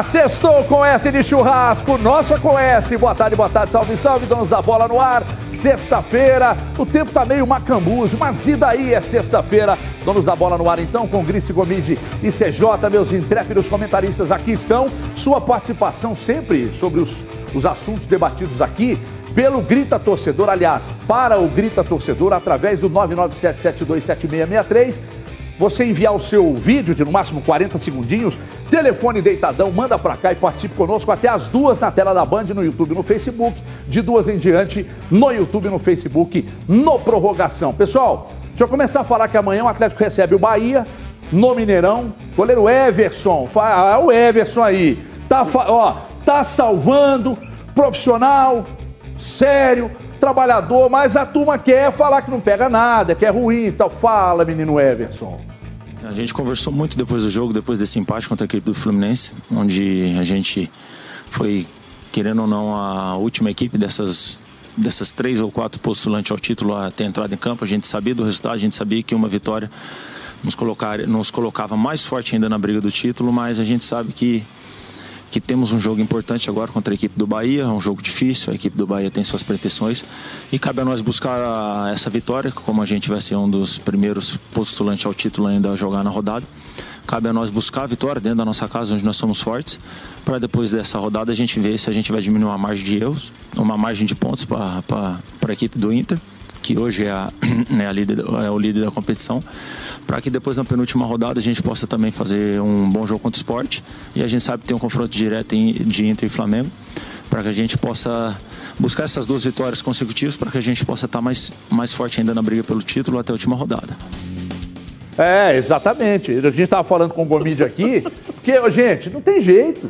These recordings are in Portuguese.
Sextou com S de churrasco, nossa com S. Boa tarde, boa tarde, salve, salve, donos da bola no ar. Sexta-feira, o tempo tá meio macambuzo, mas e daí é sexta-feira? Donos da bola no ar então, com Grice Gomide e CJ, meus intrépidos comentaristas aqui estão. Sua participação sempre sobre os, os assuntos debatidos aqui pelo Grita Torcedor, aliás, para o Grita Torcedor, através do 997727663 você enviar o seu vídeo de no máximo 40 segundinhos, telefone deitadão, manda pra cá e participe conosco até as duas na tela da Band, no YouTube no Facebook, de duas em diante, no YouTube no Facebook, no Prorrogação. Pessoal, deixa eu começar a falar que amanhã o Atlético recebe o Bahia, no Mineirão, goleiro Everson, ah, o Everson aí, tá, ó, tá salvando, profissional, sério, trabalhador, mas a turma quer falar que não pega nada, que é ruim e tal. Fala, menino Everson. A gente conversou muito depois do jogo, depois desse empate contra a equipe do Fluminense, onde a gente foi, querendo ou não, a última equipe dessas, dessas três ou quatro postulantes ao título a ter entrado em campo. A gente sabia do resultado, a gente sabia que uma vitória nos, colocar, nos colocava mais forte ainda na briga do título, mas a gente sabe que que temos um jogo importante agora contra a equipe do Bahia, um jogo difícil, a equipe do Bahia tem suas pretensões e cabe a nós buscar essa vitória, como a gente vai ser um dos primeiros postulantes ao título ainda a jogar na rodada. Cabe a nós buscar a vitória dentro da nossa casa, onde nós somos fortes, para depois dessa rodada a gente ver se a gente vai diminuir uma margem de erros, uma margem de pontos para a equipe do Inter que hoje é, a, é, a líder, é o líder da competição, para que depois na penúltima rodada a gente possa também fazer um bom jogo contra o esporte. E a gente sabe que tem um confronto direto de Inter e Flamengo, para que a gente possa buscar essas duas vitórias consecutivas, para que a gente possa estar mais, mais forte ainda na briga pelo título até a última rodada. É, exatamente. A gente estava falando com o Gomide aqui, porque, gente, não tem jeito.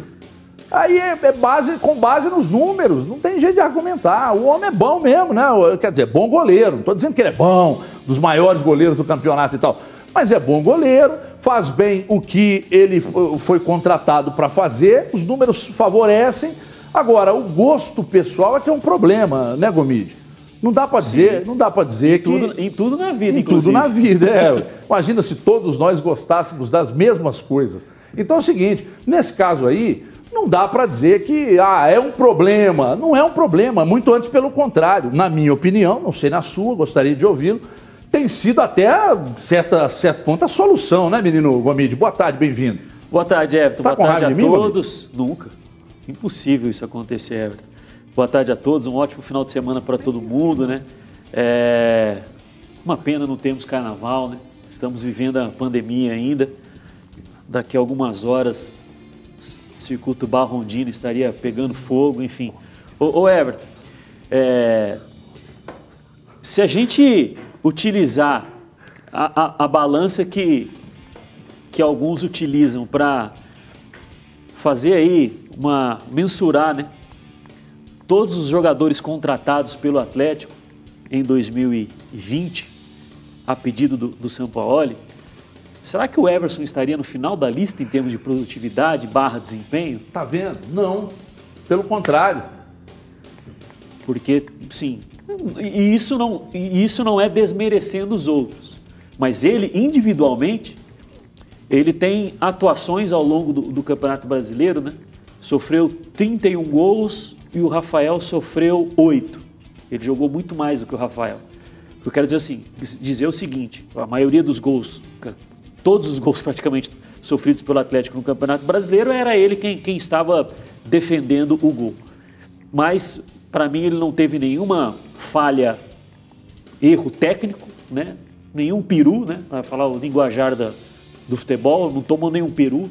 Aí é, é, base, com base nos números, não tem jeito de argumentar. O homem é bom mesmo, né? Quer dizer, bom goleiro. Não estou dizendo que ele é bom, dos maiores goleiros do campeonato e tal. Mas é bom goleiro, faz bem o que ele foi contratado para fazer, os números favorecem. Agora, o gosto pessoal é que é um problema, né, Gomide? Não dá para dizer, não dá para dizer em tudo, que em tudo na vida, em inclusive. tudo na vida, é. Imagina se todos nós gostássemos das mesmas coisas. Então é o seguinte, nesse caso aí, não dá para dizer que ah, é um problema. Não é um problema, muito antes pelo contrário. Na minha opinião, não sei na sua, gostaria de ouvi-lo, tem sido até certa, certo ponto a solução, né, menino Gomide? Boa tarde, bem-vindo. Boa tarde, Everton. Tá Boa tarde a mim, todos. Gomide? Nunca. Impossível isso acontecer, Everton. Boa tarde a todos, um ótimo final de semana para todo mundo, né? É... Uma pena não termos carnaval, né? Estamos vivendo a pandemia ainda. Daqui a algumas horas circuito Barrondino estaria pegando fogo, enfim. Ô, ô Everton, é, se a gente utilizar a, a, a balança que, que alguns utilizam para fazer aí uma mensurar, né? Todos os jogadores contratados pelo Atlético em 2020, a pedido do, do São Paulo, Será que o Everson estaria no final da lista em termos de produtividade barra desempenho? Tá vendo? Não. Pelo contrário. Porque, sim, e isso não, isso não é desmerecendo os outros. Mas ele, individualmente, ele tem atuações ao longo do, do Campeonato Brasileiro, né? Sofreu 31 gols e o Rafael sofreu 8. Ele jogou muito mais do que o Rafael. Eu quero dizer assim, dizer o seguinte, a maioria dos gols todos os gols praticamente sofridos pelo Atlético no Campeonato Brasileiro, era ele quem, quem estava defendendo o gol. Mas, para mim, ele não teve nenhuma falha, erro técnico, né? nenhum peru, né? para falar o linguajar da, do futebol, não tomou nenhum peru.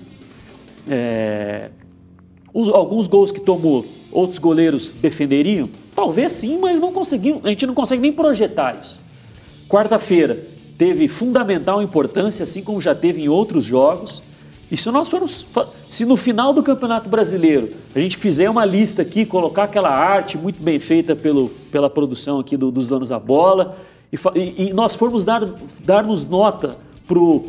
É... Os, alguns gols que tomou, outros goleiros defenderiam? Talvez sim, mas não conseguiam, a gente não consegue nem projetar isso. Quarta-feira, teve fundamental importância, assim como já teve em outros jogos. E se nós formos, se no final do Campeonato Brasileiro a gente fizer uma lista aqui, colocar aquela arte muito bem feita pelo, pela produção aqui do, dos donos da bola, e, e nós formos dar, darmos nota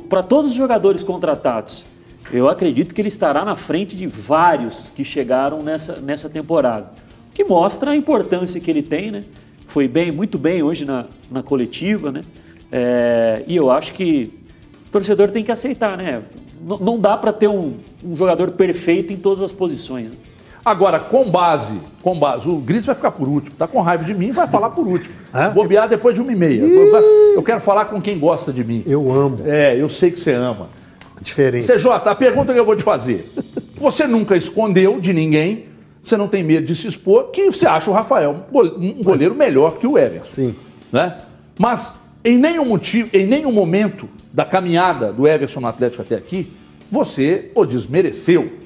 para todos os jogadores contratados, eu acredito que ele estará na frente de vários que chegaram nessa, nessa temporada. Que mostra a importância que ele tem, né? Foi bem, muito bem hoje na, na coletiva, né? É, e eu acho que torcedor tem que aceitar, né? Não, não dá para ter um, um, jogador perfeito em todas as posições. Né? Agora, com base, com base, o Gris vai ficar por último. Tá com raiva de mim, vai falar por último. É? Bobear depois de uma e meia. Eu quero falar com quem gosta de mim. Eu amo. É, eu sei que você ama. Diferente. CJ, a pergunta que eu vou te fazer. Você nunca escondeu de ninguém, você não tem medo de se expor, que você acha o Rafael um goleiro melhor que o Everton. Sim. Né? Mas em nenhum motivo, em nenhum momento da caminhada do Everson no Atlético até aqui, você o desmereceu.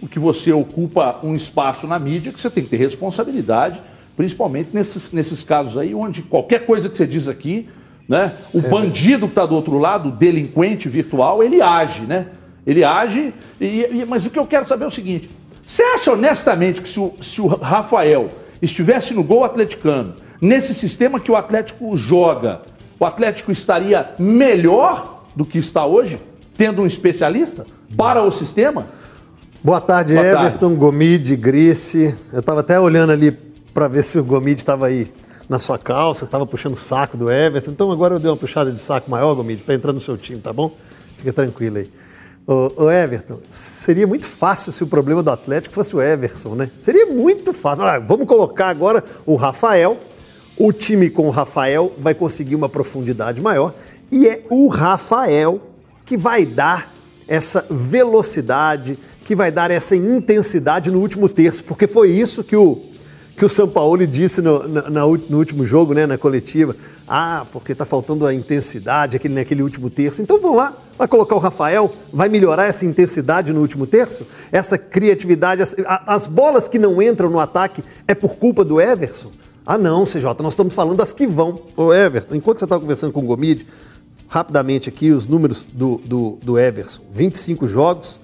Porque você ocupa um espaço na mídia que você tem que ter responsabilidade, principalmente nesses, nesses casos aí, onde qualquer coisa que você diz aqui, né, o é. bandido que está do outro lado, o delinquente virtual, ele age, né? Ele age, e, e, mas o que eu quero saber é o seguinte: você acha honestamente que se o, se o Rafael estivesse no gol atleticano, nesse sistema que o Atlético joga, o Atlético estaria melhor do que está hoje, tendo um especialista para o sistema? Boa tarde, Boa Everton, tarde. Gomide, Grice. Eu estava até olhando ali para ver se o Gomide estava aí na sua calça, estava puxando o saco do Everton. Então agora eu dei uma puxada de saco maior, Gomide, para entrar no seu time, tá bom? Fica tranquilo aí. Ô, ô, Everton, seria muito fácil se o problema do Atlético fosse o Everson, né? Seria muito fácil. Ah, vamos colocar agora o Rafael, o time com o Rafael vai conseguir uma profundidade maior e é o Rafael que vai dar essa velocidade, que vai dar essa intensidade no último terço, porque foi isso que o, que o São Paulo disse no, no último jogo, né, na coletiva. Ah, porque está faltando a intensidade aquele, naquele último terço. Então vamos lá, vai colocar o Rafael, vai melhorar essa intensidade no último terço? Essa criatividade, as, as bolas que não entram no ataque é por culpa do Everson? Ah, não, CJ, nós estamos falando das que vão. Ô, Everton, enquanto você estava conversando com o Gomide, rapidamente aqui os números do, do, do Everson: 25 jogos,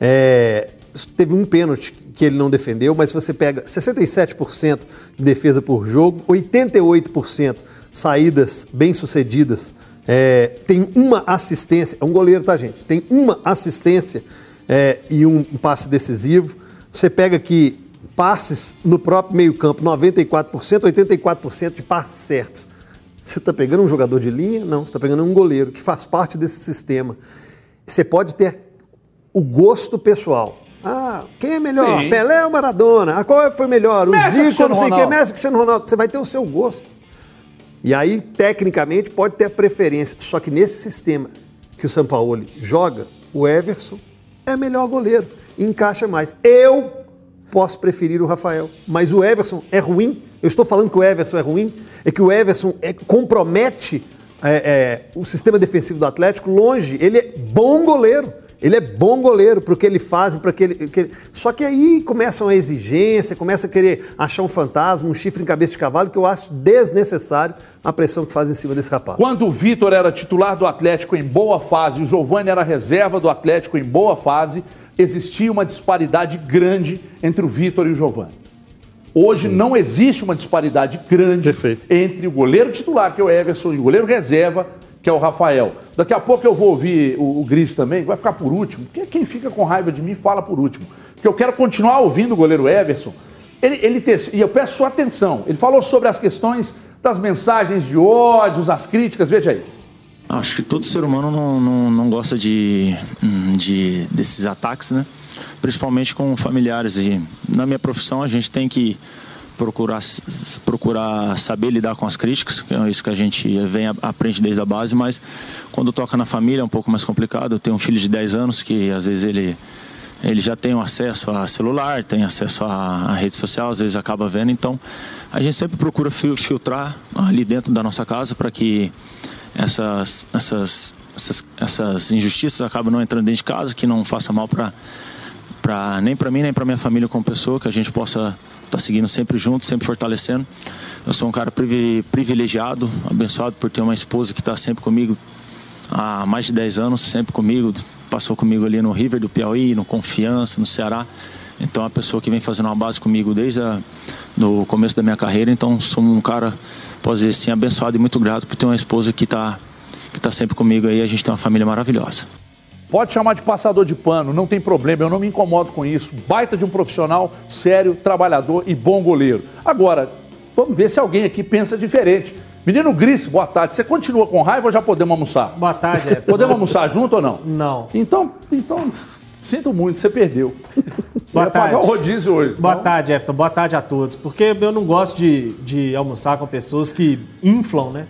é, teve um pênalti que ele não defendeu, mas você pega 67% de defesa por jogo, 88% saídas bem-sucedidas, é, tem uma assistência, é um goleiro, tá, gente? Tem uma assistência é, e um passe decisivo. Você pega aqui passes no próprio meio-campo, 94%, 84% de passes certos. Você está pegando um jogador de linha? Não, você está pegando um goleiro que faz parte desse sistema. Você pode ter o gosto pessoal. Ah, quem é melhor? Sim. Pelé ou Maradona? Ah, qual foi melhor? O Messi Zico, não sei o que, Messi, Cristiano Ronaldo. Você vai ter o seu gosto. E aí, tecnicamente, pode ter a preferência. Só que nesse sistema que o Sampaoli joga, o Everson é melhor goleiro, encaixa mais. Eu posso preferir o Rafael. Mas o Everson é ruim. Eu estou falando que o Everson é ruim, é que o Everson é, compromete é, é, o sistema defensivo do Atlético longe. Ele é bom goleiro. Ele é bom goleiro para o que ele faz, que ele, que ele... Só que aí começa uma exigência, começa a querer achar um fantasma, um chifre em cabeça de cavalo, que eu acho desnecessário a pressão que faz em cima desse rapaz. Quando o Vitor era titular do Atlético em boa fase, o Giovanni era reserva do Atlético em boa fase, existia uma disparidade grande entre o Vitor e o Giovani. Hoje Sim. não existe uma disparidade grande Perfeito. entre o goleiro titular, que é o Everson, e o goleiro reserva, que é o Rafael. Daqui a pouco eu vou ouvir o, o Gris também, vai ficar por último. Porque quem fica com raiva de mim fala por último. Porque eu quero continuar ouvindo o goleiro Everson. Ele, ele e eu peço sua atenção. Ele falou sobre as questões das mensagens de ódios, as críticas. Veja aí. Acho que todo ser humano não, não, não gosta de, hum, de, desses ataques, né? Principalmente com familiares. E na minha profissão a gente tem que procurar, procurar saber lidar com as críticas, que é isso que a gente vem aprende desde a base, mas quando toca na família é um pouco mais complicado. Eu tenho um filho de 10 anos que às vezes ele ele já tem acesso a celular, tem acesso a, rede social, às vezes acaba vendo. Então, a gente sempre procura filtrar ali dentro da nossa casa para que essas, essas, essas, essas injustiças acabam não entrando dentro de casa, que não faça mal para para nem para mim nem para minha família como pessoa, que a gente possa estar tá seguindo sempre junto, sempre fortalecendo. Eu sou um cara privilegiado, abençoado por ter uma esposa que está sempre comigo há mais de 10 anos, sempre comigo, passou comigo ali no River do Piauí, no Confiança, no Ceará. Então, é uma pessoa que vem fazendo uma base comigo desde o começo da minha carreira. Então, sou um cara posso dizer assim, abençoado e muito grato por ter uma esposa que está que tá sempre comigo aí. A gente tem uma família maravilhosa. Pode chamar de passador de pano, não tem problema, eu não me incomodo com isso. Baita de um profissional sério, trabalhador e bom goleiro. Agora, vamos ver se alguém aqui pensa diferente. Menino Gris, boa tarde. Você continua com raiva ou já podemos almoçar? Boa tarde, Everton. Podemos almoçar junto ou não? Não. Então, então sinto muito, você perdeu. Boa Ia tarde. pagar o rodízio hoje. Boa Então, tarde, Everton. Boa tarde a todos. Porque eu não gosto de, de almoçar com pessoas que inflam né,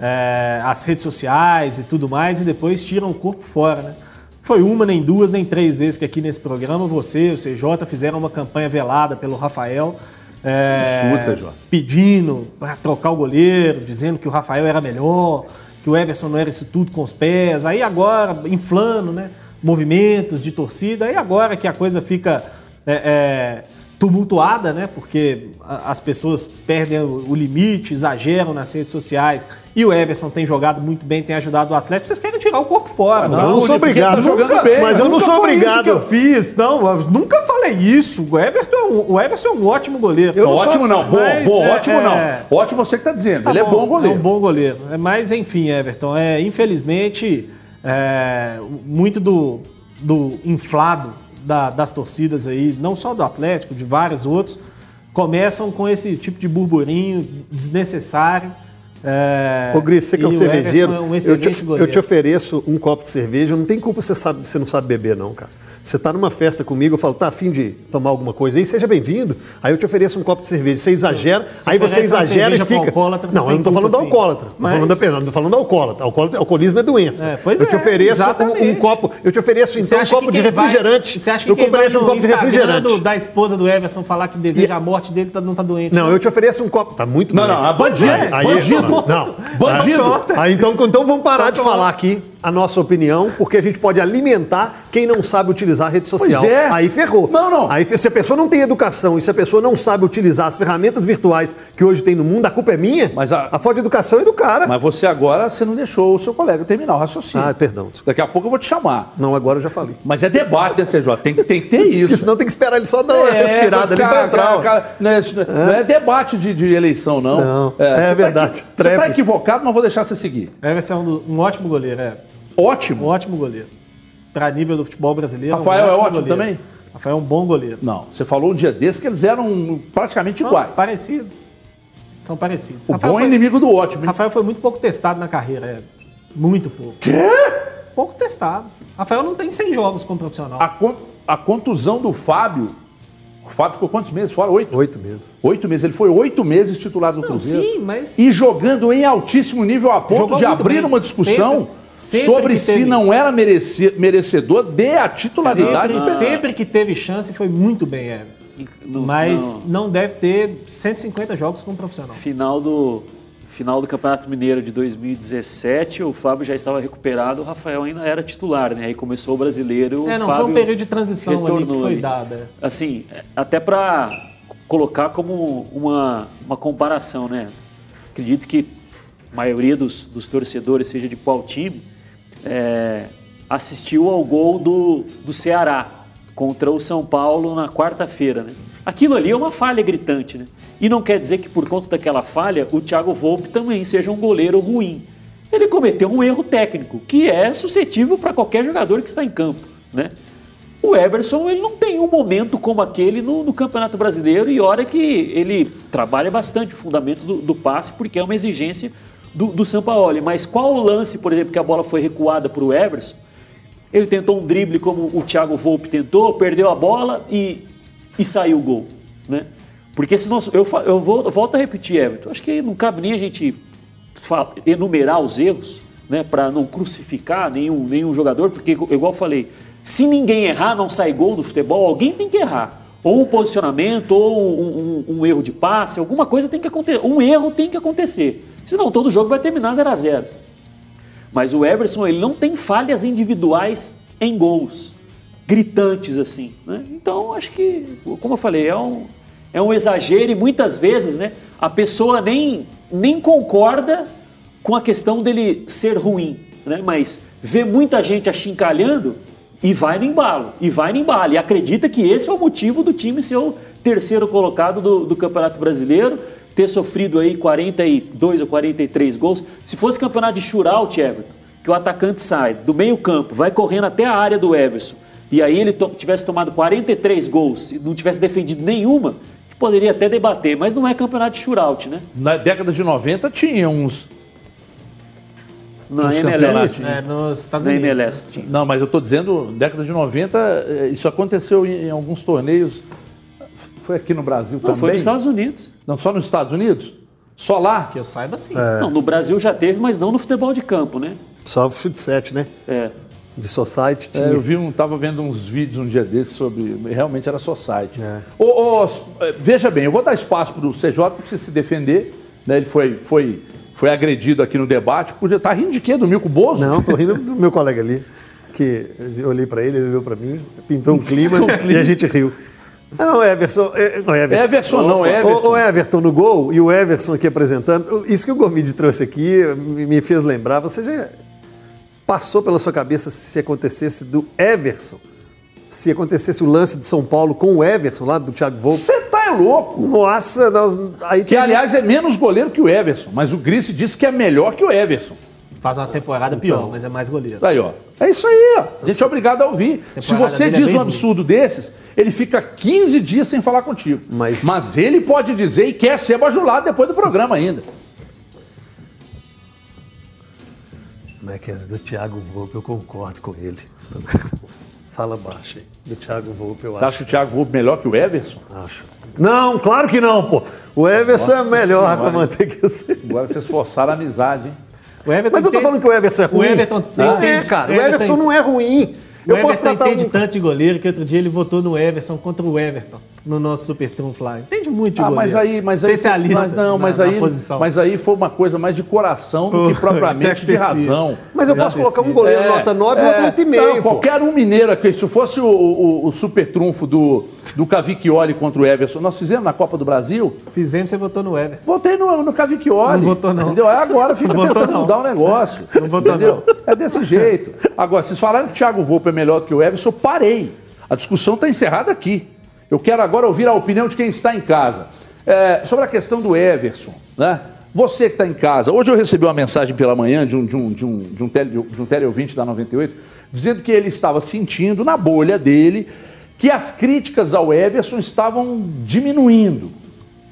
é, as redes sociais e tudo mais e depois tiram o corpo fora. Né? Foi uma, nem duas, nem três vezes que aqui nesse programa você, o CJ, fizeram uma campanha velada pelo Rafael. é, Absurdo, CJ. pedindo para trocar o goleiro, dizendo que o Rafael era melhor, que o Everson não era isso tudo com os pés. Aí agora, inflando, né? Movimentos de torcida. Aí agora que a coisa fica é, é, tumultuada, né? Porque as pessoas perdem o limite, exageram nas redes sociais. E o Everson tem jogado muito bem, tem ajudado o Atlético. Vocês querem tirar o corpo fora, Não, eu não sou obrigado. tá jogando Nunca- bem, mas eu não sou obrigado. Isso que eu fiz. Não, eu nunca falei isso. O Everton é um, o Everson é um ótimo goleiro. Não, ótimo não, bom, bom, é, ótimo é, não. Ótimo você que tá dizendo. Tá Ele é bom goleiro. É um bom goleiro. Mas, enfim, Everton, é, infelizmente, é, muito do, do inflado da- das torcidas aí, não só do Atlético, de vários outros, começam com esse tipo de burburinho desnecessário. É, Ô, Gris, você que é um cervejeiro, é um eu, te, eu te ofereço um copo de cerveja, não tem culpa você, sabe, você não sabe beber, não, cara. Você tá numa festa comigo, eu falo, tá afim de tomar alguma coisa aí, seja bem-vindo. Aí eu te ofereço um copo de cerveja, você exagera, se aí você exagera e fica. você não, eu não tô culpa, falando do sim. alcoólatra, tô Mas- falando da pena, não tô falando do alcoólatra. Alcoólatra- Alcoolismo é doença. É, pois eu te é, ofereço um, um exatamente. copo, eu te ofereço Você então um copo de vai- refrigerante. você acha que eu ofereço um copo de refrigerante. da esposa do Everson falar que deseja a morte dele tá- não tá doente. Não, eu te ofereço um copo. Tá muito Não, doente. não, é bandido. Aí- aí- bandido. Não. Bandido. Aí então, então vamos parar de falar aqui a nossa opinião, porque a gente pode alimentar quem não sabe utilizar a rede social. Pois é. Aí ferrou. Não, não. Aí se a pessoa não tem educação e se a pessoa não sabe utilizar as ferramentas virtuais que hoje tem no mundo, a culpa é minha. Mas a- falta de educação é do cara. Mas você agora, você não deixou o seu colega terminar o raciocínio. Ah, perdão. Daqui a pouco eu vou te chamar. Não, agora eu já falei. Mas é debate, né, CJ? Tem, que- tem que ter isso. Porque senão tem que esperar ele só dar uma É, respirada ali cara, pra entrar. cara, cara, não, é, isso não é debate de, de eleição, não. Não, é tá verdade. equi- Você Trap. está equivocado, mas vou deixar você seguir. Everson é um, do- um ótimo goleiro, é. Um Ótimo. ótimo goleiro. Para nível do futebol brasileiro. Rafael é um ótimo goleiro. também? Rafael é um bom goleiro. Não, você falou um dia desse que eles eram praticamente São iguais. parecidos. São parecidos. O Rafael bom é foi, inimigo do ótimo. hein? Rafael foi muito pouco testado na carreira, é. Muito pouco. Quê? Pouco testado. Rafael não tem 100 jogos como profissional. A, con- a contusão do Fábio. O Fábio ficou quantos meses fora? Oito? Oito meses. Oito meses. Ele foi oito meses titular do Cruzeiro. sim, mas- E jogando em altíssimo nível a ponto Jogou de abrir bem. uma discussão Sempre- sempre sobre teve- não era merece- merecedor de a titularidade. Sempre, sempre que teve chance foi muito bem, Everton. No- Mas no não deve ter 150 jogos como profissional. final do final do Campeonato Mineiro de 2017, o Fábio já estava recuperado, o Rafael ainda era titular, né? Aí começou o brasileiro, É, o não, Fábio foi um período de transição ali que retornou foi dado. é. Assim, até para colocar como uma, uma comparação, né? Acredito que a maioria dos, dos torcedores, seja de qual time, é, assistiu ao gol do, do Ceará contra o São Paulo na quarta-feira, né? Aquilo ali é uma falha gritante, né? E não quer dizer que por conta daquela falha o Thiago Volpe também seja um goleiro ruim. Ele cometeu um erro técnico, que é suscetível para qualquer jogador que está em campo, né? O Everson ele não tem um momento como aquele no, no Campeonato Brasileiro e olha que ele trabalha bastante o fundamento do, do passe porque é uma exigência do, do Sampaoli. Mas qual o lance, por exemplo, que a bola foi recuada para o Everson? Ele tentou um drible como o Thiago Volpe tentou, perdeu a bola e, e saiu o gol, né? Porque se nós, eu, eu, vou, eu volto a repetir, Everton, acho que não cabe nem a gente enumerar os erros, né, para não crucificar nenhum, nenhum jogador, porque, igual eu falei, se ninguém errar, não sai gol no futebol, alguém tem que errar. Ou um posicionamento, ou um, um- um erro de passe, alguma coisa tem que acontecer. Um erro tem que acontecer. Senão todo jogo vai terminar 0 a 0 Mas o Everson, ele não tem falhas individuais em gols, gritantes assim. Né? Então, acho que, como eu falei, é um, é um exagero e muitas vezes né, a pessoa nem, nem concorda com a questão dele ser ruim, né? mas vê muita gente achincalhando e vai no embalo, e vai no embalo, e acredita que esse é o motivo do time ser o terceiro colocado do, do Campeonato Brasileiro, ter sofrido aí 42 ou 43 gols. Se fosse campeonato de shootout, Everton, que o atacante sai do meio campo, vai correndo até a área do Everson, e aí ele to tivesse tomado 43 gols e não tivesse defendido nenhuma, poderia até debater, mas não é campeonato de shootout, né? Na década de 90 tinha uns. Na MLS. É, nos Estados Na Unidos. MLS. tinha. Não, mas eu tô dizendo, década de 90, eh, isso aconteceu em, em alguns torneios. Foi aqui no Brasil Não, também? foi nos Estados Unidos. Não, só nos Estados Unidos? Só lá? Que eu saiba, sim. É. Não, no Brasil já teve, mas não no futebol de campo, né? Só o chute 7, né? É. De Society tinha. É, eu vi um, tava vendo uns vídeos um dia desses sobre. Realmente era site. É. Ô, ô, eh, veja bem, eu vou dar espaço para o CJ para se defender. Né? Ele foi, foi, foi agredido aqui no debate. Podia estar rindo de quê? Do Milco Bozo? Não, tô rindo do meu colega ali, que eu olhei para ele, ele olhou para mim, pintou um clima, Pintou um clima. e a gente riu. Não, Everson. é- Não, Everson. Everson não, Everton. O, o Everton no gol e o Everson aqui apresentando. Isso que o Gomide trouxe aqui me fez lembrar. Você já passou pela sua cabeça se acontecesse do Everson? Se acontecesse o lance de São Paulo com o Everson, lá do Thiago Volpe? Você tá é louco. Nossa, nós, aí Que, teria- aliás, é menos goleiro que o Everson. Mas o Grice disse que é melhor que o Everson. Faz uma temporada pior, mas é mais goleiro. Aí, ó. É isso aí, ó. A gente é obrigado a ouvir. Se você é diz bem um ruim. absurdo desses, ele fica 15 dias sem falar contigo. Mas- ele pode dizer e quer ser bajulado depois do programa ainda. Como é que é do Thiago Volpe? Eu concordo com ele. Fala baixo aí. Do Thiago Volpe, eu Você acho. acha que o Thiago Volpe melhor que o Everson? Acho. Não, claro que não, pô. O Everson é melhor, Senhora, tá que sei. Agora vocês forçaram a amizade, hein? O Everton Mas eu tô falando que o Everson é ruim. Everton tem- não é, cara. O o Everton Everson não é ruim. O Eu posso Everton tratar entende um... tanto de goleiro que outro dia ele votou no Everson contra o Everton no nosso Super Trunfo lá. Entende muito de Ah, goleiro. mas aí, mas aí, Especialista mas não, na- mas na aí, posição. mas aí foi uma coisa mais de coração do que propriamente de razão. Mas eu posso colocar um goleiro nota 9 e outro 8,5, Não, pô. qualquer um mineiro aqui, se fosse o, o, o super trunfo do, do Cavicchioli contra o Everson, nós fizemos na Copa do Brasil, Fizemos, você votou no Everson. votei no, no Cavicchioli. Não votou, não. Entendeu? Aí agora fica Não votou, tentando não. mudar o negócio. Não votou, entendeu? É desse jeito. Agora, vocês falaram que o Thiago Volpe é melhor do que o Everson, parei. A discussão está encerrada aqui. Eu quero agora ouvir a opinião de quem está em casa. É, sobre a questão do Everson, né? Você que está em casa, hoje eu recebi uma mensagem pela manhã de um, de um, de um, de um, tele, de um teleouvinte da 98, dizendo que ele estava sentindo na bolha dele que as críticas ao Everson estavam diminuindo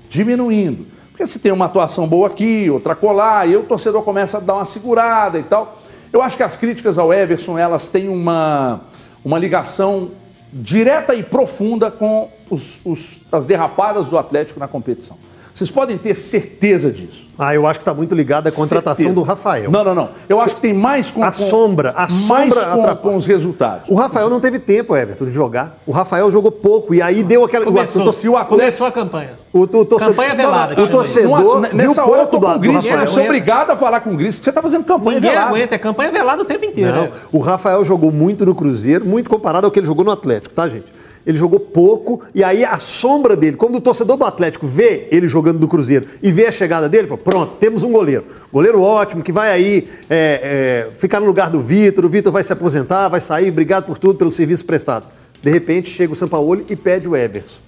diminuindo. Porque se tem uma atuação boa aqui, outra colar, e o torcedor começa a dar uma segurada e tal. Eu acho que as críticas ao Everson, elas têm uma, uma ligação direta e profunda com os- os- as derrapadas do Atlético na competição. Vocês podem ter certeza disso. Ah, eu acho que tá muito ligado à contratação Certeza. do Rafael. Não, não, não. Eu acho que tem mais com A com- sombra, a sombra com, atrapalha. com os resultados. O Rafael não teve tempo, Everton, de jogar. O Rafael jogou pouco e aí deu aquela... Começou, o, tor- se o Atlético- começou a campanha. o, o torcedor, Campanha velada, O torcedor Numa- viu eu pouco tô do, do Rafael. Eu sou obrigado a falar com o Gris, que você está fazendo campanha Ninguém velada. aguenta, é campanha velada o tempo inteiro. Não, né? o Rafael jogou muito no Cruzeiro, muito comparado ao que ele jogou no Atlético, tá, gente? Ele jogou pouco e aí a sombra dele, quando o torcedor do Atlético vê ele jogando do Cruzeiro e vê a chegada dele, fala, pronto, temos um goleiro. Goleiro ótimo, que vai aí é, é, ficar no lugar do Vitor, o Vitor vai se aposentar, vai sair, obrigado por tudo, pelo serviço prestado. De repente chega o Sampaoli e pede o Everson.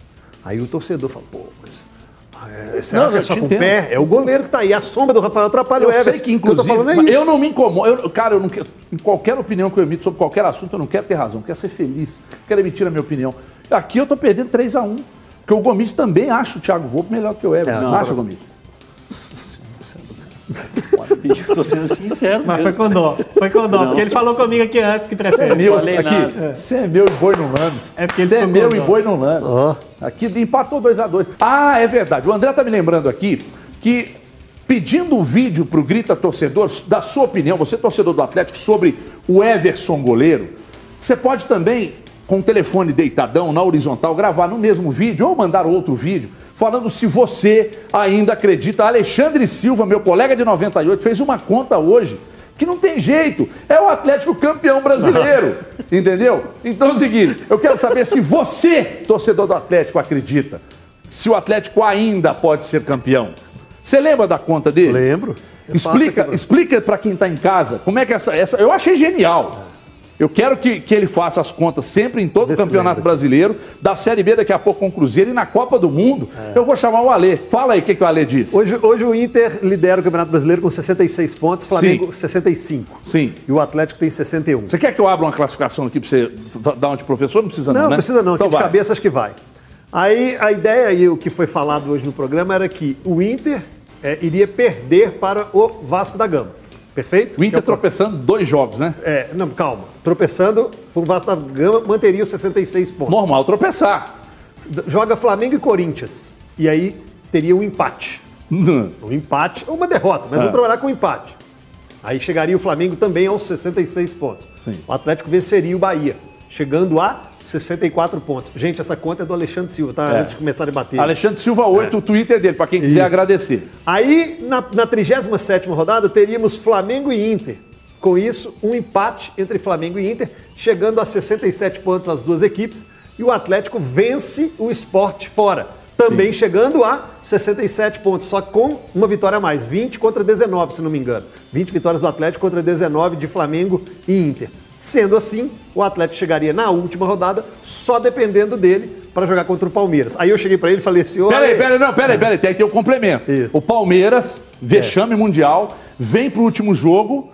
Aí o torcedor fala, pô, mas... é- Será Não, que é só com o pé? É o goleiro que tá aí. A sombra do Rafael atrapalha o Eu Everson. sei que, O inclusive, eu tô falando é isso. eu não me incomodo. Eu, cara, eu não quero, em qualquer opinião que eu emito sobre qualquer assunto, eu não quero ter razão, eu quero ser feliz, quero emitir a minha opinião. Aqui eu tô perdendo 3 a 1 porque o Gomes também acha o Thiago Volpe melhor que o Everton. É, não não, acha, Gomes? Eu tô sendo sincero Mas foi mesmo. com dó. Foi com dó. Não. Porque ele falou comigo aqui antes que Você é prefere. meu, aqui, você é meu e boi no lando. É porque ele Você é meu e boi no lando. Ó. Aqui empatou 2x2. Ah, é verdade. O André tá me lembrando aqui que pedindo o vídeo pro Grita Torcedor, da sua opinião, você torcedor do Atlético, sobre o Everson goleiro, você pode também, com o telefone deitadão na horizontal, gravar no mesmo vídeo ou mandar outro vídeo, falando se você ainda acredita. Alexandre Silva, meu colega de 98, fez uma conta hoje que não tem jeito. É o Atlético campeão brasileiro. entendeu? Então é o seguinte, eu quero saber se você, torcedor do Atlético, acredita. Se o Atlético ainda pode ser campeão. Você lembra da conta dele? Lembro. Explica, explica para quem está em casa como é que essa, essa. Eu achei genial. Eu quero que, que ele faça as contas sempre em todo o campeonato brasileiro, da Série B daqui a pouco com o Cruzeiro e na Copa do Mundo. Eu vou chamar o Alê. Fala aí o que, que o Alê disse. Hoje, hoje o Inter lidera o Campeonato Brasileiro com 66 pontos, Flamengo 65. Sim. E o Atlético tem 61. Você quer que eu abra uma classificação aqui para você dar um de professor? Não precisa não, Não, né? precisa não, Então aqui de vai. cabeça acho que vai. Aí a ideia e o que foi falado hoje no programa era que o Inter é, iria perder para o Vasco da Gama. Perfeito? O Inter é tropeçando dois jogos, né? É, não, calma. Tropeçando, o Vasco da Gama manteria os 66 pontos. Normal tropeçar. Joga Flamengo e Corinthians. E aí teria um empate. Um empate ou uma derrota, mas É. vamos trabalhar com um empate. Aí chegaria o Flamengo também aos 66 pontos. Sim. O Atlético venceria o Bahia, chegando a 64 pontos. Gente, essa conta é do Alexandre Silva, tá? É. Antes de começar a debater. Alexandre Silva 8, o Twitter dele, para quem quiser Isso. agradecer. Aí, na, na 37ª rodada, teríamos Flamengo e Inter. Com isso, um empate entre Flamengo e Inter, chegando a 67 pontos as duas equipes. E o Atlético vence o esporte fora, também chegando a 67 pontos, só com uma vitória a mais. 20 contra 19, se não me engano. 20 vitórias do Atlético contra 19 de Flamengo e Inter. Sendo assim, o Atlético chegaria na última rodada, só dependendo dele para jogar contra o Palmeiras. Aí eu cheguei para ele e falei assim: Peraí, "Olha, peraí, não, peraí, peraí, tem que ter o complemento. Isso. O Palmeiras, vexame mundial, vem pro último jogo,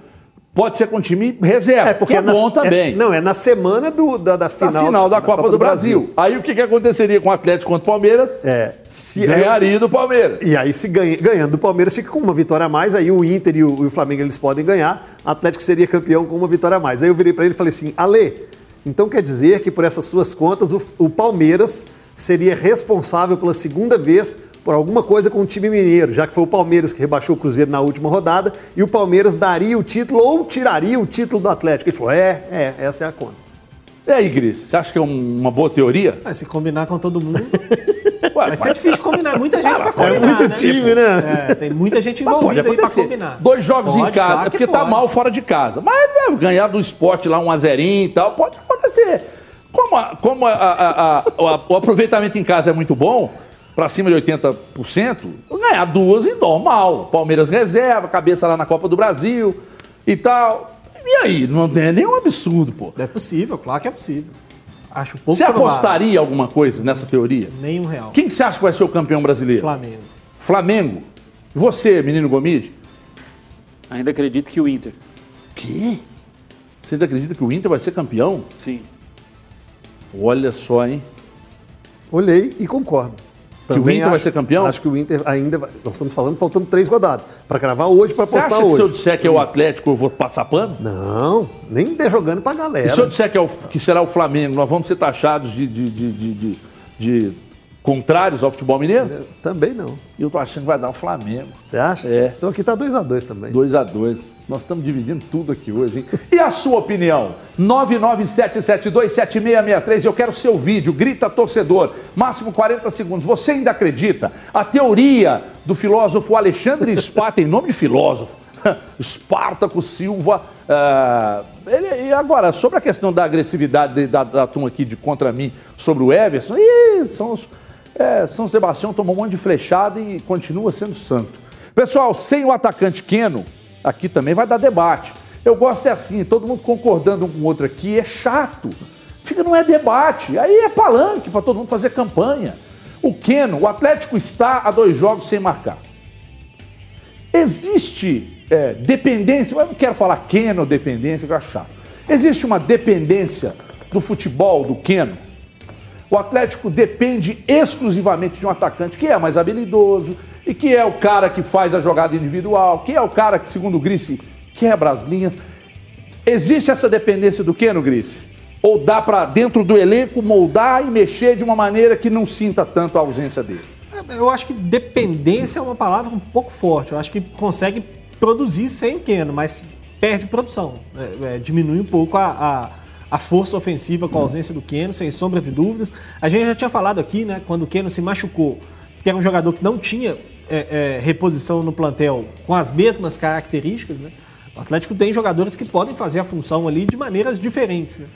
pode ser com time reserva, É porque que é é na- bom também. é- não, é na semana do, da, da Na final, final, da, Copa, do, Brasil. Aí o que, que aconteceria com o Atlético contra o Palmeiras? É, se, Ganharia do Palmeiras. E aí, se ganha, ganhando do Palmeiras, fica com uma vitória a mais. Aí o Inter e o, e o Flamengo eles podem ganhar. O Atlético seria campeão com uma vitória a mais. Aí eu virei para ele e falei assim: Ale, então quer dizer que por essas suas contas o, o Palmeiras seria responsável pela segunda vez por alguma coisa com o time mineiro, já que foi o Palmeiras que rebaixou o Cruzeiro na última rodada e o Palmeiras daria o título ou tiraria o título do Atlético. Ele falou: é, é, essa é a conta. E aí, Gris, você acha que é um- uma boa teoria? Mas se combinar com todo mundo. Ué, Vai ser difícil combinar. Muita gente pra combinar. muito né? time, né? É, tem muita gente Mas pode envolvida aí pra acontecer. combinar. Dois jogos em Pode, casa, claro é que porque tá pode. mal fora de casa. Mas é, ganhar do esporte lá um a zerinho e tal, pode acontecer. Como, a- como a- a- a- a- o aproveitamento em casa é muito bom, pra cima de 80%, ganhar duas e normal. Palmeiras reserva, cabeça lá na Copa do Brasil e tal. E aí, não é nenhum absurdo, pô. É possível, claro que é possível. Acho pouco Você provável. apostaria alguma coisa nessa teoria? Nenhum real. Quem que você acha que vai ser o campeão brasileiro? Flamengo. Flamengo. E você, menino Gomide? Ainda acredito que o Inter. Que? Você ainda acredita que o Inter vai ser campeão? Sim. Olha só, hein? Olhei e concordo. O Inter vai ser campeão? Acho que o Inter ainda vai. Nós estamos falando faltando três rodadas. Para cravar hoje, para apostar que se eu hoje. disser que é o Atlético, eu vou passar pano? Não, nem der jogando pra E galera. se eu disser que, é o- que será o Flamengo, nós vamos ser taxados de, de, de, de- de- contrários ao futebol mineiro? Também não. E eu tô achando que vai dar o Flamengo. Você acha? É. Então aqui tá 2x2 também. 2 a 2 Nós estamos dividindo tudo aqui hoje, hein? E a sua opinião? 997727663. Eu quero seu vídeo. Grita torcedor. Máximo 40 segundos. Você ainda acredita? A teoria do filósofo Alexandre Spa, tem nome de filósofo. Espartaco Silva. ah, ele, e agora, sobre a questão da agressividade de- da, da turma aqui de contra mim sobre o Everson, ih, são é, São Sebastião tomou um monte de flechada e continua sendo santo. Pessoal, sem o atacante Keno, aqui também vai dar debate. Eu gosto é assim, todo mundo concordando um com o outro aqui, é chato. Fica, não é debate, aí é palanque para todo mundo fazer campanha. O Keno, o Atlético está a dois jogos sem marcar. Existe é, dependência, eu não quero falar Keno dependência, que eu acho chato. Existe uma dependência do futebol, do Keno. O Atlético depende exclusivamente de um atacante que é mais habilidoso e que é o cara que faz a jogada individual, que é o cara que, segundo o Grice, quebra as linhas. Existe essa dependência do Keno, Grice? Ou dá para, dentro do elenco, moldar e mexer de uma maneira que não sinta tanto a ausência dele? É, Eu acho que dependência é uma palavra um pouco forte. Eu acho que consegue produzir sem Keno, mas perde produção. É, é, diminui um pouco a, a, a força ofensiva com a ausência do Keno, sem sombra de dúvidas. A gente já tinha falado aqui, né, quando o Keno se machucou, que era um jogador que não tinha é, é, reposição no plantel com as mesmas características. Né? O Atlético tem jogadores que podem fazer a função ali de maneiras diferentes. Né?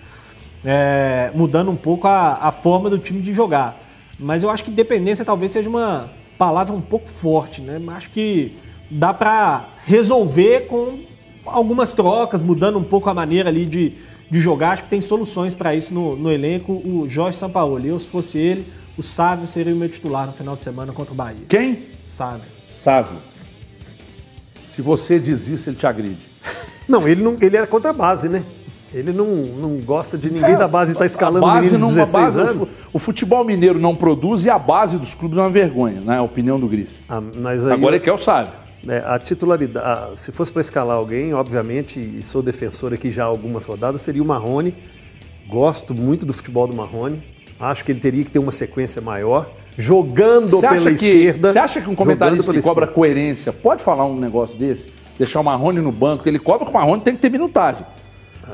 é, mudando um pouco a, a forma do time de jogar. Mas eu acho que dependência talvez seja uma palavra um pouco forte, né? Mas acho que dá para resolver com algumas trocas, mudando um pouco a maneira ali de, de jogar. Acho que tem soluções para isso no, no elenco. O Jorge Sampaoli, eu se fosse ele, o Sávio seria o meu titular no final de semana contra o Bahia. Quem? Sávio. Sávio. Se você diz isso, ele te agride. Não, ele, não, ele era contra a base, né? Ele não, não gosta de ninguém da base estar escalando A um menino de numa 16 base, anos. o futebol mineiro não produz e a base dos clubes é uma vergonha, na né? opinião do Gris. Ah, mas aí, Agora ele quer o sábio. É, a titularidade, se fosse para escalar alguém, obviamente, e sou defensor aqui já há algumas rodadas, seria o Marrone. Gosto muito do futebol do Marrone. Acho que ele teria que ter uma sequência maior, jogando pela que- esquerda. Você acha que um comentarista que cobra esquerda. coerência pode falar um negócio desse? Deixar o Marrone no banco? Ele cobra que o Marrone tem que ter minutagem.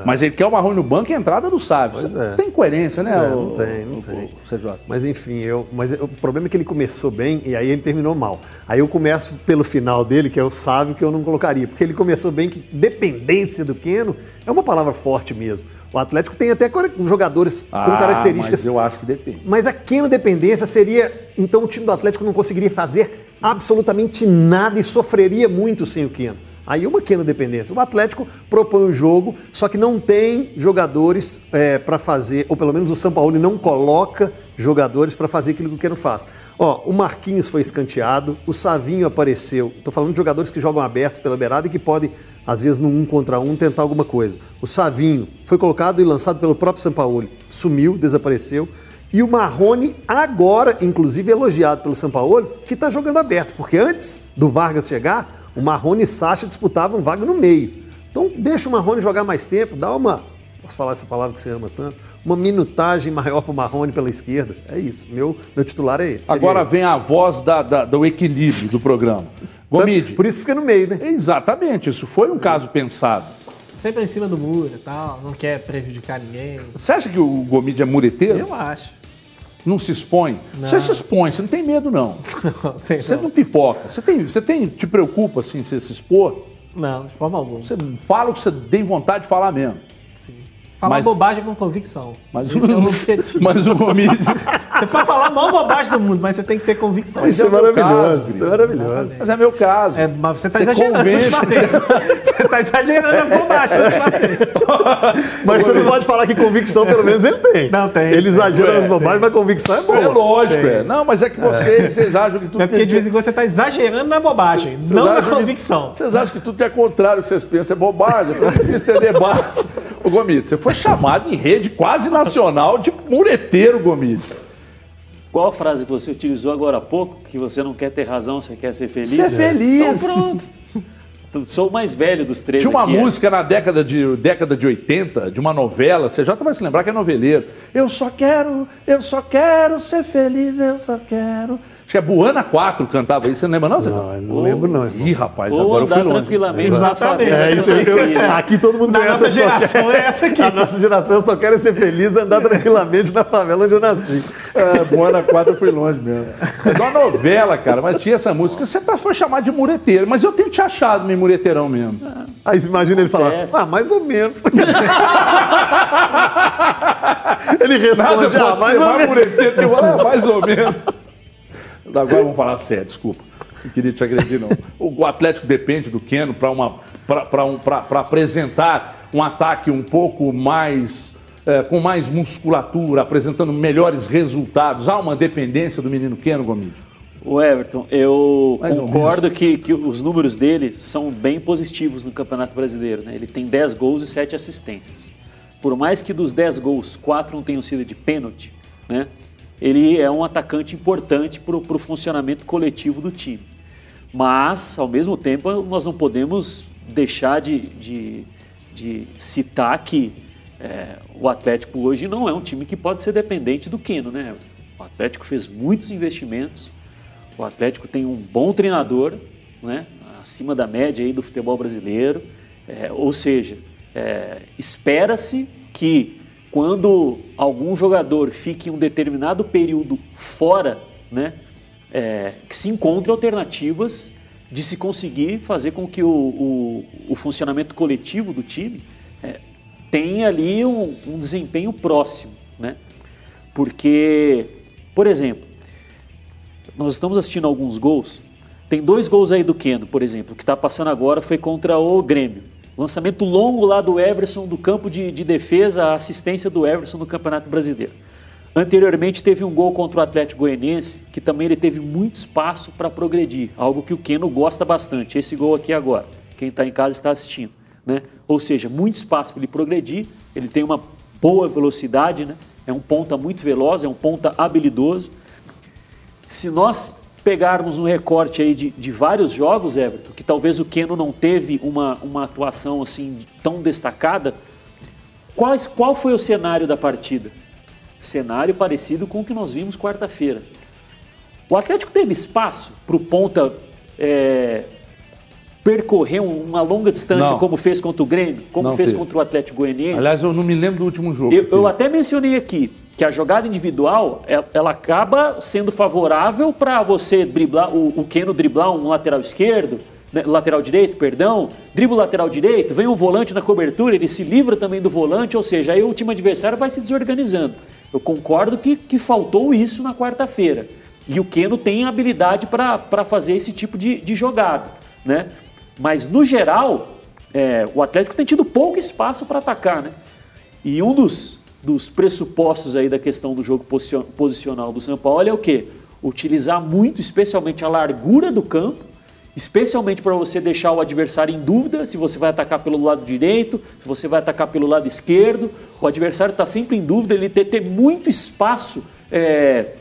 Mas ele quer o Marrone no banco e a entrada do sábio. Pois é. Tem coerência, né? É, o- não tem, não o- tem. o CJ? Mas enfim, eu, mas o problema é que ele começou bem e aí ele terminou mal. Aí eu começo pelo final dele, que é o sábio, que eu não colocaria. Porque ele começou bem que dependência do Keno é uma palavra forte mesmo. O Atlético tem até jogadores com Ah, características Mas eu acho que depende. Mas a Keno dependência seria. Então o time do Atlético não conseguiria fazer absolutamente nada e sofreria muito sem o Keno. Aí uma Keno dependência. O Atlético propõe o jogo, só que não tem jogadores para fazer, ou pelo menos o São Paulo não coloca jogadores para fazer aquilo que o Keno faz. Ó, o Marquinhos foi escanteado, o Savinho apareceu. Estou falando de jogadores que jogam abertos pela beirada e que podem, às vezes, no um contra um, tentar alguma coisa. O Savinho foi colocado e lançado pelo próprio São Paulo. Sumiu, desapareceu. E o Marrone, agora, inclusive elogiado pelo São Paulo, que está jogando aberto, porque antes do Vargas chegar, o Marrone e Sacha disputavam vaga no meio. Então deixa o Marrone jogar mais tempo, dá uma, posso falar essa palavra que você ama tanto, uma minutagem maior para o Marrone pela esquerda. É isso, meu, meu titular é ele. seria Agora ele. vem a voz da- da- do equilíbrio do programa. Gomide. Por isso fica no meio, né? Exatamente, isso foi um caso pensado. Sempre em cima do muro e tal, não quer prejudicar ninguém. Você acha que o Gomide é mureteiro? Eu acho. Não se expõe? Você se expõe, você não tem medo, não. Tem Você não. não pipoca. Você tem, você tem, te preocupa assim, você se expor? Não, de forma alguma. Você fala o que você tem vontade de falar mesmo. Sim. Falar Mas- bobagem com convicção. Mas, Esse é o objetivo. mas o Gomide. Você pode falar a maior bobagem do mundo, mas você tem que ter convicção. Isso é é maravilhoso, caso, isso é maravilhoso. Mas é meu caso. É, mas você tá Você exagerando. convence. Você tá exagerando as bobagens. Mas você não pode falar que convicção, pelo menos, ele tem. Não, tem. Ele exagera Ué, nas bobagens, mas convicção é boa. É lógico, é. Não, mas é que vocês, vocês acham que tudo É porque que- de vez em quando você tá exagerando na bobagem, não na convicção. Vocês acham que tudo que é contrário que vocês pensam é bobagem, é difícil ter debate. Ô, Gomide, você foi chamado em rede quase nacional de mureteiro, Gomide. Qual a frase que você utilizou agora há pouco? Que você não quer ter razão, você quer ser feliz? Ser feliz. Então pronto. Eu Sou o mais velho dos três Tinha uma aqui, é. música na década de, década de 80, de uma novela, você já vai se lembrar que é noveleiro. Eu só quero, eu só quero ser feliz, eu só quero. Acho que a Buana 4 cantava isso, você não lembra não? Não, eu não lembro não. irmão. Ih, rapaz, Ou agora eu fui andar longe. tranquilamente Exatamente. na favela. É isso né? Aqui todo mundo Na conhece nossa eu geração quero- é essa aqui. A nossa geração eu só quero ser feliz e andar tranquilamente na favela onde eu nasci. É, Buana 4 eu fui longe mesmo. É uma novela, cara, mas tinha essa música. Você tá, foi chamado de mureteiro, mas eu tenho te achado meio mureteirão mesmo. Aí você imagina ele falar, ah, mais ou menos. ele Nada responde, ah, pode mais ou mais menos. mureteiro eu vou, é, mais ou menos. Agora vamos falar sério, desculpa. Não queria te agredir, não. O Atlético depende do Keno para um, apresentar um ataque um pouco mais. é, com mais musculatura, apresentando melhores resultados. Há uma dependência do menino Keno, Gomide? O Everton, eu Mais concordo que, que os números dele são bem positivos no Campeonato Brasileiro. Né? Ele tem 10 gols e 7 assistências. Por mais que dos 10 gols, 4 não tenham sido de pênalti, né? Ele é um atacante importante para o funcionamento coletivo do time. Mas, ao mesmo tempo, nós não podemos deixar de, de, de citar que é, o Atlético hoje não é um time que pode ser dependente do Keno. Né? O Atlético fez muitos investimentos, o Atlético tem um bom treinador, né? acima da média aí do futebol brasileiro. É, ou seja, é, espera-se que quando algum jogador fique um determinado período fora, né, é, que se encontre alternativas de se conseguir fazer com que o, o, o funcionamento coletivo do time é, tenha ali um, um desempenho próximo. Né? Porque, por exemplo, nós estamos assistindo alguns gols. Tem dois gols aí do Keno, por exemplo. Que está passando agora foi contra o Grêmio. Lançamento longo lá do Everson do campo de, de defesa, a assistência do Everson no Campeonato Brasileiro. Anteriormente teve um gol contra o Atlético Goianiense, que também ele teve muito espaço para progredir, algo que o Keno gosta bastante. Esse gol aqui agora, quem está em casa está assistindo. Né? Ou seja, muito espaço para ele progredir, ele tem uma boa velocidade, né? é um ponta muito veloz, é um ponta habilidoso. Se nós pegarmos um recorte aí de, de vários jogos, Everton, que talvez o Keno não teve uma, uma atuação assim tão destacada, quais, qual foi o cenário da partida? Cenário parecido com o que nós vimos quarta-feira. O Atlético teve espaço para o ponta é, percorrer uma longa distância, Não. como fez contra o Grêmio, como Não fez teve. contra o Atlético Goianiense. Aliás, eu não me lembro do último jogo. Eu, eu até mencionei aqui que a jogada individual é- ela acaba sendo favorável para você driblar o, o Keno driblar um lateral esquerdo, né, lateral direito, perdão, dribla o lateral direito, vem um volante na cobertura, ele se livra também do volante, ou seja, aí o time adversário vai se desorganizando. Eu concordo que, que faltou isso na quarta-feira. E o Keno tem habilidade para fazer esse tipo de, de jogada, né? Mas no geral, é, o Atlético tem tido pouco espaço para atacar, né? E um dos, dos pressupostos aí da questão do jogo posicion- posicional do São Paulo é o quê? Utilizar muito, especialmente a largura do campo, especialmente para você deixar o adversário em dúvida se você vai atacar pelo lado direito, se você vai atacar pelo lado esquerdo. O adversário está sempre em dúvida, ele ter, ter muito espaço é,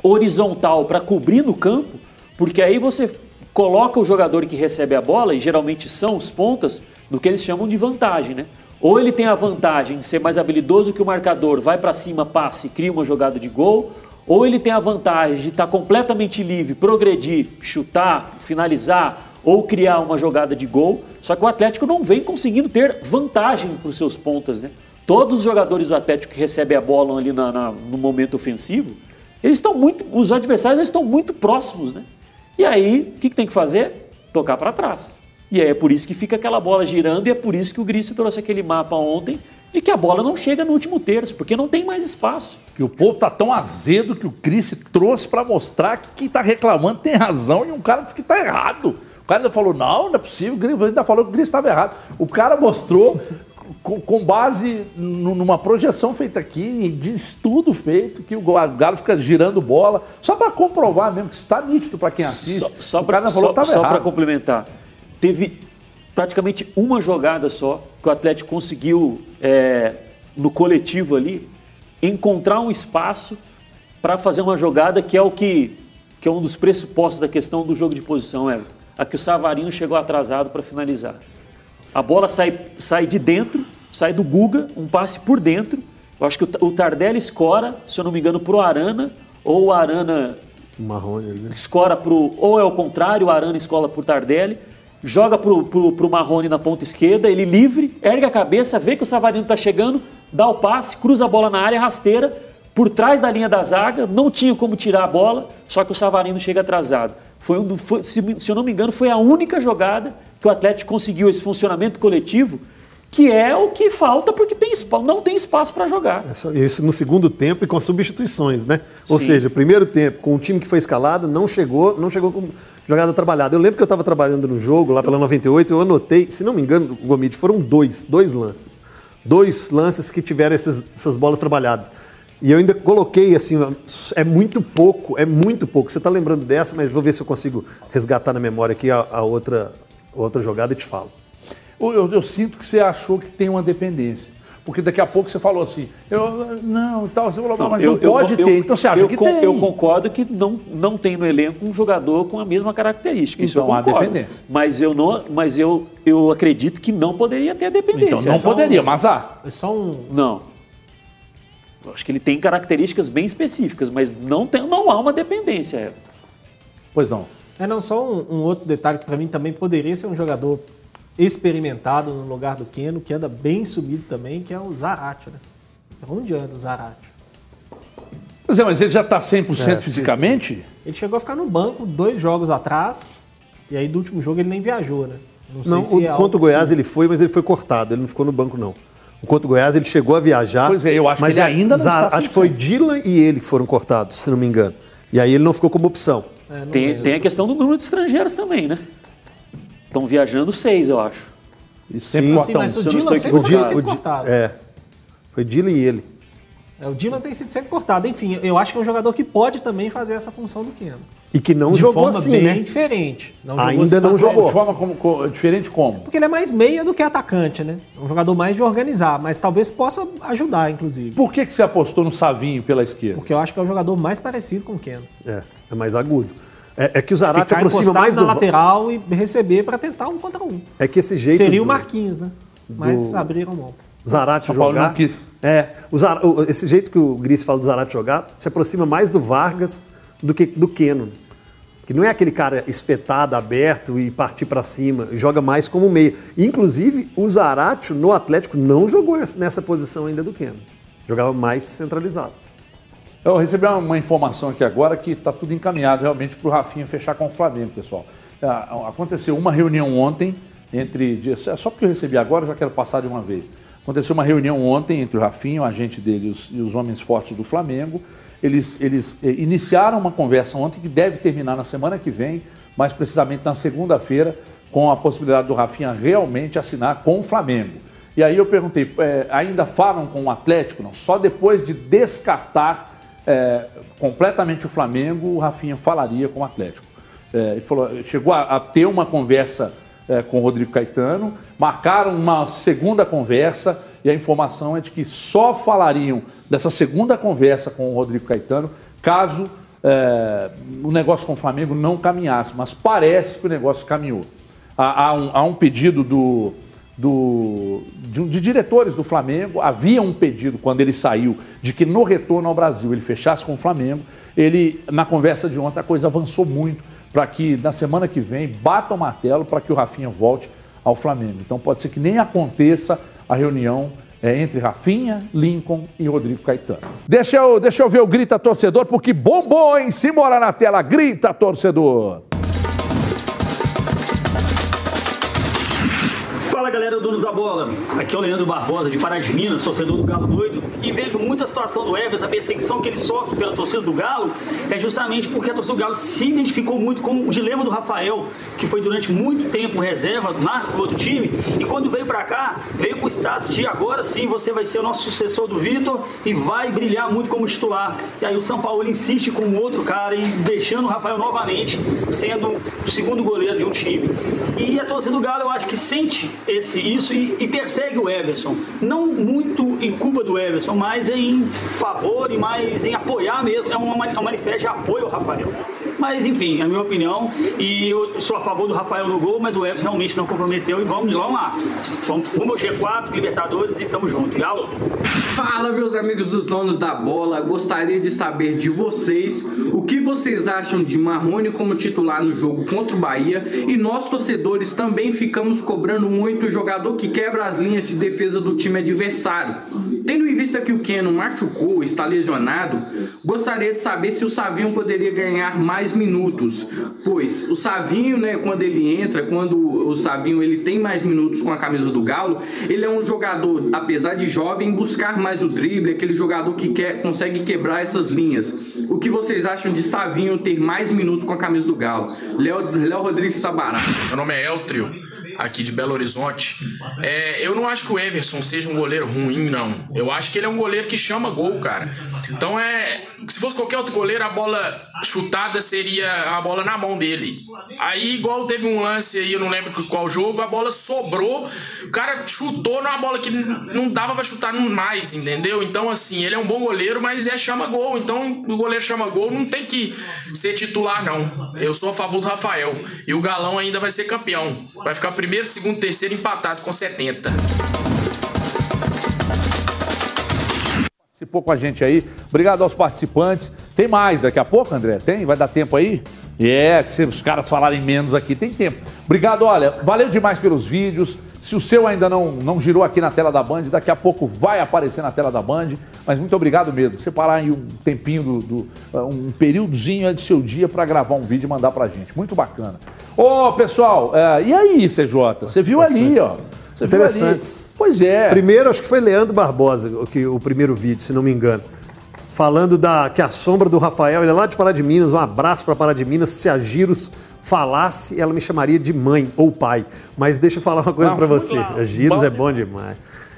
horizontal para cobrir no campo, porque aí você coloca o jogador que recebe a bola, e geralmente são os pontas, no que eles chamam de vantagem, né? Ou ele tem a vantagem de ser mais habilidoso que o marcador, vai para cima, passe, cria uma jogada de gol, ou ele tem a vantagem de estar completamente livre, progredir, chutar, finalizar ou criar uma jogada de gol. Só que o Atlético não vem conseguindo ter vantagem para os seus pontas, né? Todos os jogadores do Atlético que recebem a bola ali na- na- no momento ofensivo, eles estão muito, os adversários estão muito próximos, né? E aí, o que, que tem que fazer? Tocar para trás. E aí é por isso que fica aquela bola girando e é por isso que o Gris trouxe aquele mapa ontem de que a bola não chega no último terço, porque não tem mais espaço. Que o povo tá tão azedo que o Cris trouxe para mostrar que quem tá reclamando tem razão e um cara disse que tá errado. O cara ainda falou, não, não é possível, o Gris ainda falou que o Cris estava errado. O cara mostrou com, com base nu- numa projeção feita aqui, de estudo feito, que o Galo fica girando bola, só para comprovar mesmo que isso está nítido para quem assiste. Só, só o cara para ainda falou que estava para errado. complementar, teve praticamente uma jogada só que o Atlético conseguiu, é, no coletivo ali, encontrar um espaço para fazer uma jogada que é o que, que é um dos pressupostos da questão do jogo de posição, Everton. A que o Savarino chegou atrasado para finalizar. A bola sai, sai de dentro, sai do Guga, um passe por dentro. Eu acho que o, o Tardelli escora, se eu não me engano, para o Arana, ou o Arana O Marrone né? escora pro. Ou é o contrário, o Arana escola pro Tardelli, joga pro, pro, pro Marrone na ponta esquerda, ele livre, ergue a cabeça, vê que o Savarino tá chegando, dá o passe, cruza a bola na área, rasteira, por trás da linha da zaga, não tinha como tirar a bola, só que o Savarino chega atrasado. Foi um foi- se, se eu não me engano, foi a única jogada que o Atlético conseguiu esse funcionamento coletivo, que é o que falta porque tem, não tem espaço para jogar. É Isso no segundo tempo e com substituições, né? Ou Sim. seja, primeiro tempo, com o time que foi escalado, não chegou, não chegou com jogada trabalhada. Eu lembro que eu estava trabalhando no jogo, lá pela 98, eu anotei, se não me engano, o Gomide, foram dois, dois lances. Dois lances que tiveram esses- essas bolas trabalhadas. E eu ainda coloquei assim, é muito pouco, é muito pouco. Você está lembrando dessa, mas vou ver se eu consigo resgatar na memória aqui a, a outra, outra jogada e te falo. Eu, eu- eu sinto que você achou que tem uma dependência. Porque daqui a pouco você falou assim, eu, não, tal, você falou, mas não pode ter. então você acha eu que con- tem. Eu concordo que não, não tem no elenco um jogador com a mesma característica. Isso Então, eu há concordo. dependência. Mas eu não, mas eu, eu acredito que não poderia ter a dependência. Então não Só- poderia, mas há. É só um. Não. Eu acho que ele tem características bem específicas, mas não, tem, não há uma dependência. Pois não. É não, só um, um outro detalhe que para mim também poderia ser um jogador experimentado no lugar do Keno, que anda bem subido também, que é o Zaratio, né? Onde anda o Zaratio? Pois é, mas ele já está 100% É, fisicamente? Ele chegou a ficar no banco dois jogos atrás, e aí do último jogo ele nem viajou, né? Não, sei o, se é contra o Goiás que- ele foi, mas ele foi cortado, ele não ficou no banco, não. O contra o Goiás ele chegou a viajar. Pois é, eu acho que mas ele é- ainda não Zara- está Acho que foi Dylan e ele que foram cortados, se não me engano. E aí ele não ficou como opção. É, não Tem, tem a questão do número de estrangeiros também, né? Estão viajando seis, eu acho. E sempre Sim, cortam. Sim, o não Dylan sempre O sido Di- cortado. É. Foi Dylan e ele. É, o Dylan tem sido sempre cortado. Enfim, eu acho que é um jogador que pode também fazer essa função do Keno. E que não de jogou forma assim, bem né? diferente. Não Ainda assim não pra- jogou. De forma como, co- diferente como? Porque ele é mais meia do que atacante, né? É um jogador mais de organizar, mas talvez possa ajudar, inclusive. Por que, que você apostou no Savinho pela esquerda? Porque eu acho que é o jogador mais parecido com o Keno. É, é mais agudo. É, é que o Zarate Ficar aproxima mais na do. Lateral e receber para tentar um contra um. É que esse jeito. Seria do o Marquinhos, né? Mas do- abriram mão. Zarate São Paulo jogar. não quis. É, o Zara- o- esse jeito que o Gris fala do Zarate jogar se aproxima mais do Vargas do que do Keno. Que não é aquele cara espetado, aberto e partir para cima, joga mais como meio. Inclusive, o Zarate no Atlético não jogou essa- nessa posição ainda do Keno. Jogava mais centralizado. Eu recebi uma informação aqui agora que está tudo encaminhado realmente para o Rafinha fechar com o Flamengo, pessoal. Ah, Aconteceu uma reunião ontem entre. é Só porque eu recebi agora, já quero passar de uma vez. Aconteceu uma reunião ontem entre o Rafinha, o agente dele os, e os homens fortes do Flamengo. Eles, eles eh, iniciaram uma conversa ontem que deve terminar na semana que vem, mais precisamente na segunda-feira, com a possibilidade do Rafinha realmente assinar com o Flamengo. E aí eu perguntei, eh, ainda falam com o Atlético? Não, só depois de descartar é, completamente o Flamengo, o Rafinha falaria com o Atlético. É, ele falou, chegou a, a ter uma conversa é, com o Rodrigo Caetano, marcaram uma segunda conversa e a informação é de que só falariam dessa segunda conversa com o Rodrigo Caetano caso é, o negócio com o Flamengo não caminhasse, mas parece que o negócio caminhou. Há, há um, há um pedido do, do- de, de diretores do Flamengo. Havia um pedido, quando ele saiu, de que no retorno ao Brasil ele fechasse com o Flamengo. Ele, na conversa de ontem, a coisa avançou muito para que na semana que vem bata o martelo para que o Rafinha volte ao Flamengo. Então pode ser que nem aconteça a reunião é, entre Rafinha, Lincoln e Rodrigo Caetano. Deixa eu, deixa eu ver o Grita Torcedor, porque bombom, hein? Se mora na tela, grita torcedor. Galera do Donos da Bola, aqui é o Leandro Barbosa de Pará de Minas, torcedor do Galo doido e vejo muita situação do Everson, a perseguição que ele sofre pela torcida do Galo é justamente porque a torcida do Galo se identificou muito com o dilema do Rafael, que foi durante muito tempo reserva na outro time e quando veio pra cá, veio com o status de agora sim você vai ser o nosso sucessor do Vitor e vai brilhar muito como titular. E aí o São Paulo insiste com o outro cara e deixando o Rafael novamente sendo o segundo goleiro de um time. E a torcida do Galo eu acho que sente esse, isso e, e persegue o Everson. Não muito em culpa do Everson, mas em favor e mais em apoiar mesmo. É uma, mani- um manifesto de apoio ao Rafael. Mas enfim, é a minha opinião. E eu sou a favor do Rafael no gol, mas o Everson realmente não comprometeu. E vamos, vamos lá. Vamos rumo ao G4, Libertadores e tamo junto. Galo! Fala, meus amigos dos donos da bola. Gostaria de saber de vocês o que vocês acham de Marrone como titular no jogo contra o Bahia. E nós, torcedores, também ficamos cobrando muito o jogador que quebra as linhas de defesa do time adversário. Tendo em vista que o Keno machucou, está lesionado, gostaria de saber se o Savinho poderia ganhar mais minutos. Pois o Savinho, né, quando ele entra, quando o Savinho ele tem mais minutos com a camisa do Galo, ele é um jogador, apesar de jovem, buscar mais o drible, aquele jogador que quer, consegue quebrar essas linhas. O que vocês acham de Savinho ter mais minutos com a camisa do Galo? Léo Rodrigues Sabará. Meu nome é Eltrio, aqui de Belo Horizonte. É, eu não acho que o Everson seja um goleiro ruim, não. Eu acho que ele é um goleiro que chama gol, cara. Então é. Se fosse qualquer outro goleiro, a bola chutada seria a bola na mão dele. Aí, igual teve um lance aí, eu não lembro qual jogo, a bola sobrou, o cara chutou numa bola que não dava pra chutar mais, entendeu? Então, assim, ele é um bom goleiro, mas é chama gol. Então, o goleiro chama gol, não tem que ser titular, não. Eu sou a favor do Rafael. E o Galão ainda vai ser campeão. Vai ficar primeiro, segundo, terceiro empatado com 70. Participou com a gente aí. Obrigado aos participantes. Tem mais daqui a pouco, André? Tem? Vai dar tempo aí? É, se os caras falarem menos aqui, tem tempo. Obrigado, olha, valeu demais pelos vídeos. Se o seu ainda não, não girou aqui na tela da Band, daqui a pouco vai aparecer na tela da Band. Mas muito obrigado mesmo. Separar aí um tempinho, do, do- um períodozinho do seu dia para gravar um vídeo e mandar pra gente. Muito bacana. Ô, pessoal, é, e aí, CJ? Você viu ali, ó. Você. Interessantes. Pois é. Primeiro, acho que foi Leandro Barbosa, o, que, o primeiro vídeo, se não me engano. Falando da, que a sombra do Rafael, ele é lá de Pará de Minas, um abraço para Pará de Minas. Se a Giros falasse, ela me chamaria de mãe ou pai. Mas deixa eu falar uma coisa para você. lá. A Giros Bom é bom demais.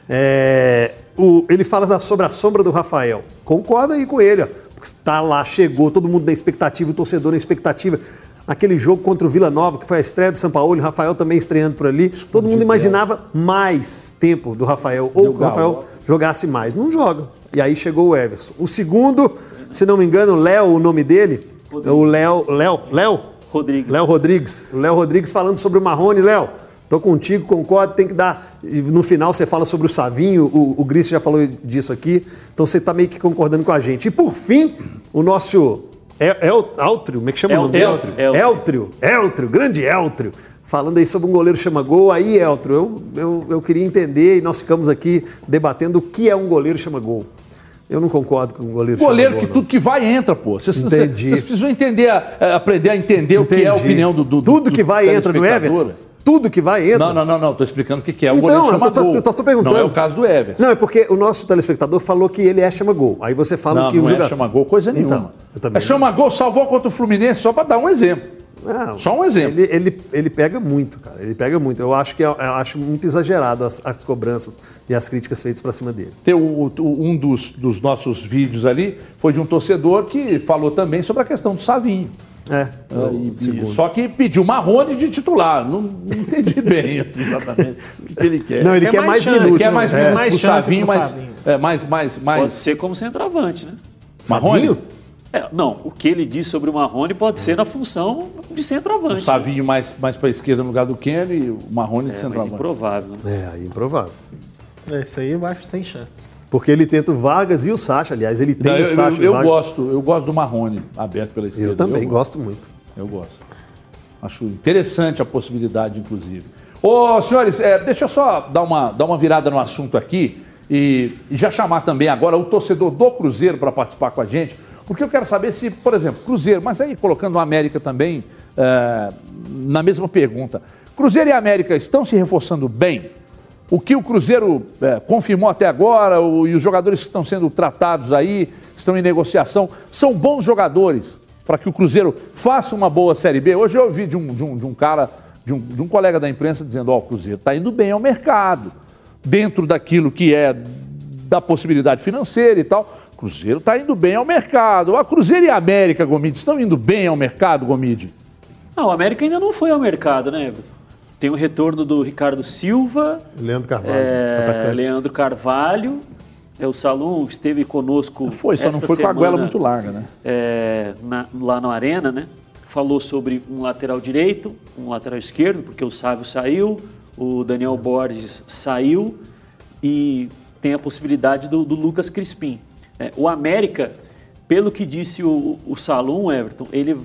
É, o- ele fala da- sobre a sombra do Rafael. Concordo aí com ele, ó. está lá, chegou, todo mundo na expectativa, o torcedor na expectativa. Aquele jogo contra o Vila Nova, que foi a estreia do São Paulo, o Rafael também estreando por ali. Todo mundo imaginava mais tempo do Rafael, ou que o Rafael jogasse mais. Não joga. E aí chegou o Everson. O segundo, se não me engano, Léo, o nome dele, o Léo, Léo, Léo? Rodrigues. Léo Rodrigues. O Léo Rodrigues falando sobre o Marrone. Léo, tô contigo, concordo, tem que dar. e No final você fala sobre o Savinho, o, o Gris já falou disso aqui, então você tá meio que concordando com a gente. E por fim, o nosso El, El, Altrio, como é que chama o nome? Eltrio. Eltrio. Eltrio, Eltrio, grande Eltrio. Falando aí sobre um goleiro chama gol. Aí, Eltrio, eu, eu, eu queria entender e nós ficamos aqui debatendo o que é um goleiro chama gol. Eu não concordo com um goleiro Goleiro chama que gol. não. tudo que vai entra, pô. Vocês, Entendi. vocês precisam entender, a- aprender a entender o que é a Entendi. opinião do, do Tudo do que vai entra no. Everson? Tudo que vai entra? Não, não, não, não. Estou explicando o que que é. O Então, goleiro eu chama tô- gol. tô- tô perguntando. Não é o caso do Everton. Não, é porque o nosso telespectador falou que ele é chama gol. Aí você fala Não, que não o é jogador. chama gol coisa Então, nenhuma. também é chama gol, salvou contra o Fluminense, só para dar um exemplo. Não, Só um exemplo. Ele, ele, ele pega muito, cara. Ele pega muito. Eu acho que é- eu acho muito exagerado as, as cobranças e as críticas feitas pra cima dele. Tem o- o- um dos, dos nossos vídeos ali foi de um torcedor que falou também sobre a questão do Savinho. É, e- só que pediu Marrone de titular. Não, não entendi bem assim, exatamente o que, que ele quer. Não, ele Quer quer mais mais, chance, minutos. quer mais, é. mais chance Savinho, mas Savinho. é, mais, mais, mais. Pode ser como centroavante, né? Marrone? Savinho? É, não, o que ele diz sobre o Marrone pode ser na função de O centroavante. Savinho mais, mais para a esquerda no lugar do Kenny e o Marrone de É, mas centroavante. improvável. né? É, improvável. É, Isso aí eu acho sem chance. Porque ele tenta o Vargas e o Sacha, aliás. Ele tem Não, o eu, Sacha eu, e o eu Vargas. gosto, eu gosto do Marrone aberto pela esquerda. Eu também eu gosto muito. Eu gosto. Acho interessante a possibilidade, inclusive. Ô, senhores, é, deixa eu só dar uma, dar uma virada no assunto aqui e, e já chamar também agora o torcedor do Cruzeiro para participar com a gente, porque eu quero saber se, por exemplo, Cruzeiro, mas aí colocando o América também é, na mesma pergunta. Cruzeiro e América estão se reforçando bem? O que o Cruzeiro é, confirmou até agora o- e os jogadores que estão sendo tratados aí, estão em negociação, são bons jogadores para que o Cruzeiro faça uma boa Série B. Hoje eu ouvi de um, de um, de um cara, de um, de um colega da imprensa dizendo: Ó, o Cruzeiro está indo bem ao mercado, dentro daquilo que é da possibilidade financeira e tal. O Cruzeiro está indo bem ao mercado. A Cruzeiro e a América, Gomide, estão indo bem ao mercado, Gomide? Não, o América ainda não foi ao mercado, né? Tem o retorno do Ricardo Silva, Leandro Carvalho, é, atacante. Leandro Carvalho, é, o Salum esteve conosco. Foi, só não foi com a goela semana, muito larga, né? é, na- lá na Arena, né? Falou sobre um lateral direito, um lateral esquerdo, porque o Sávio saiu, o Daniel Borges saiu e tem a possibilidade do, do Lucas Crispim. É, o América, pelo que disse o, o Salum, Everton, ele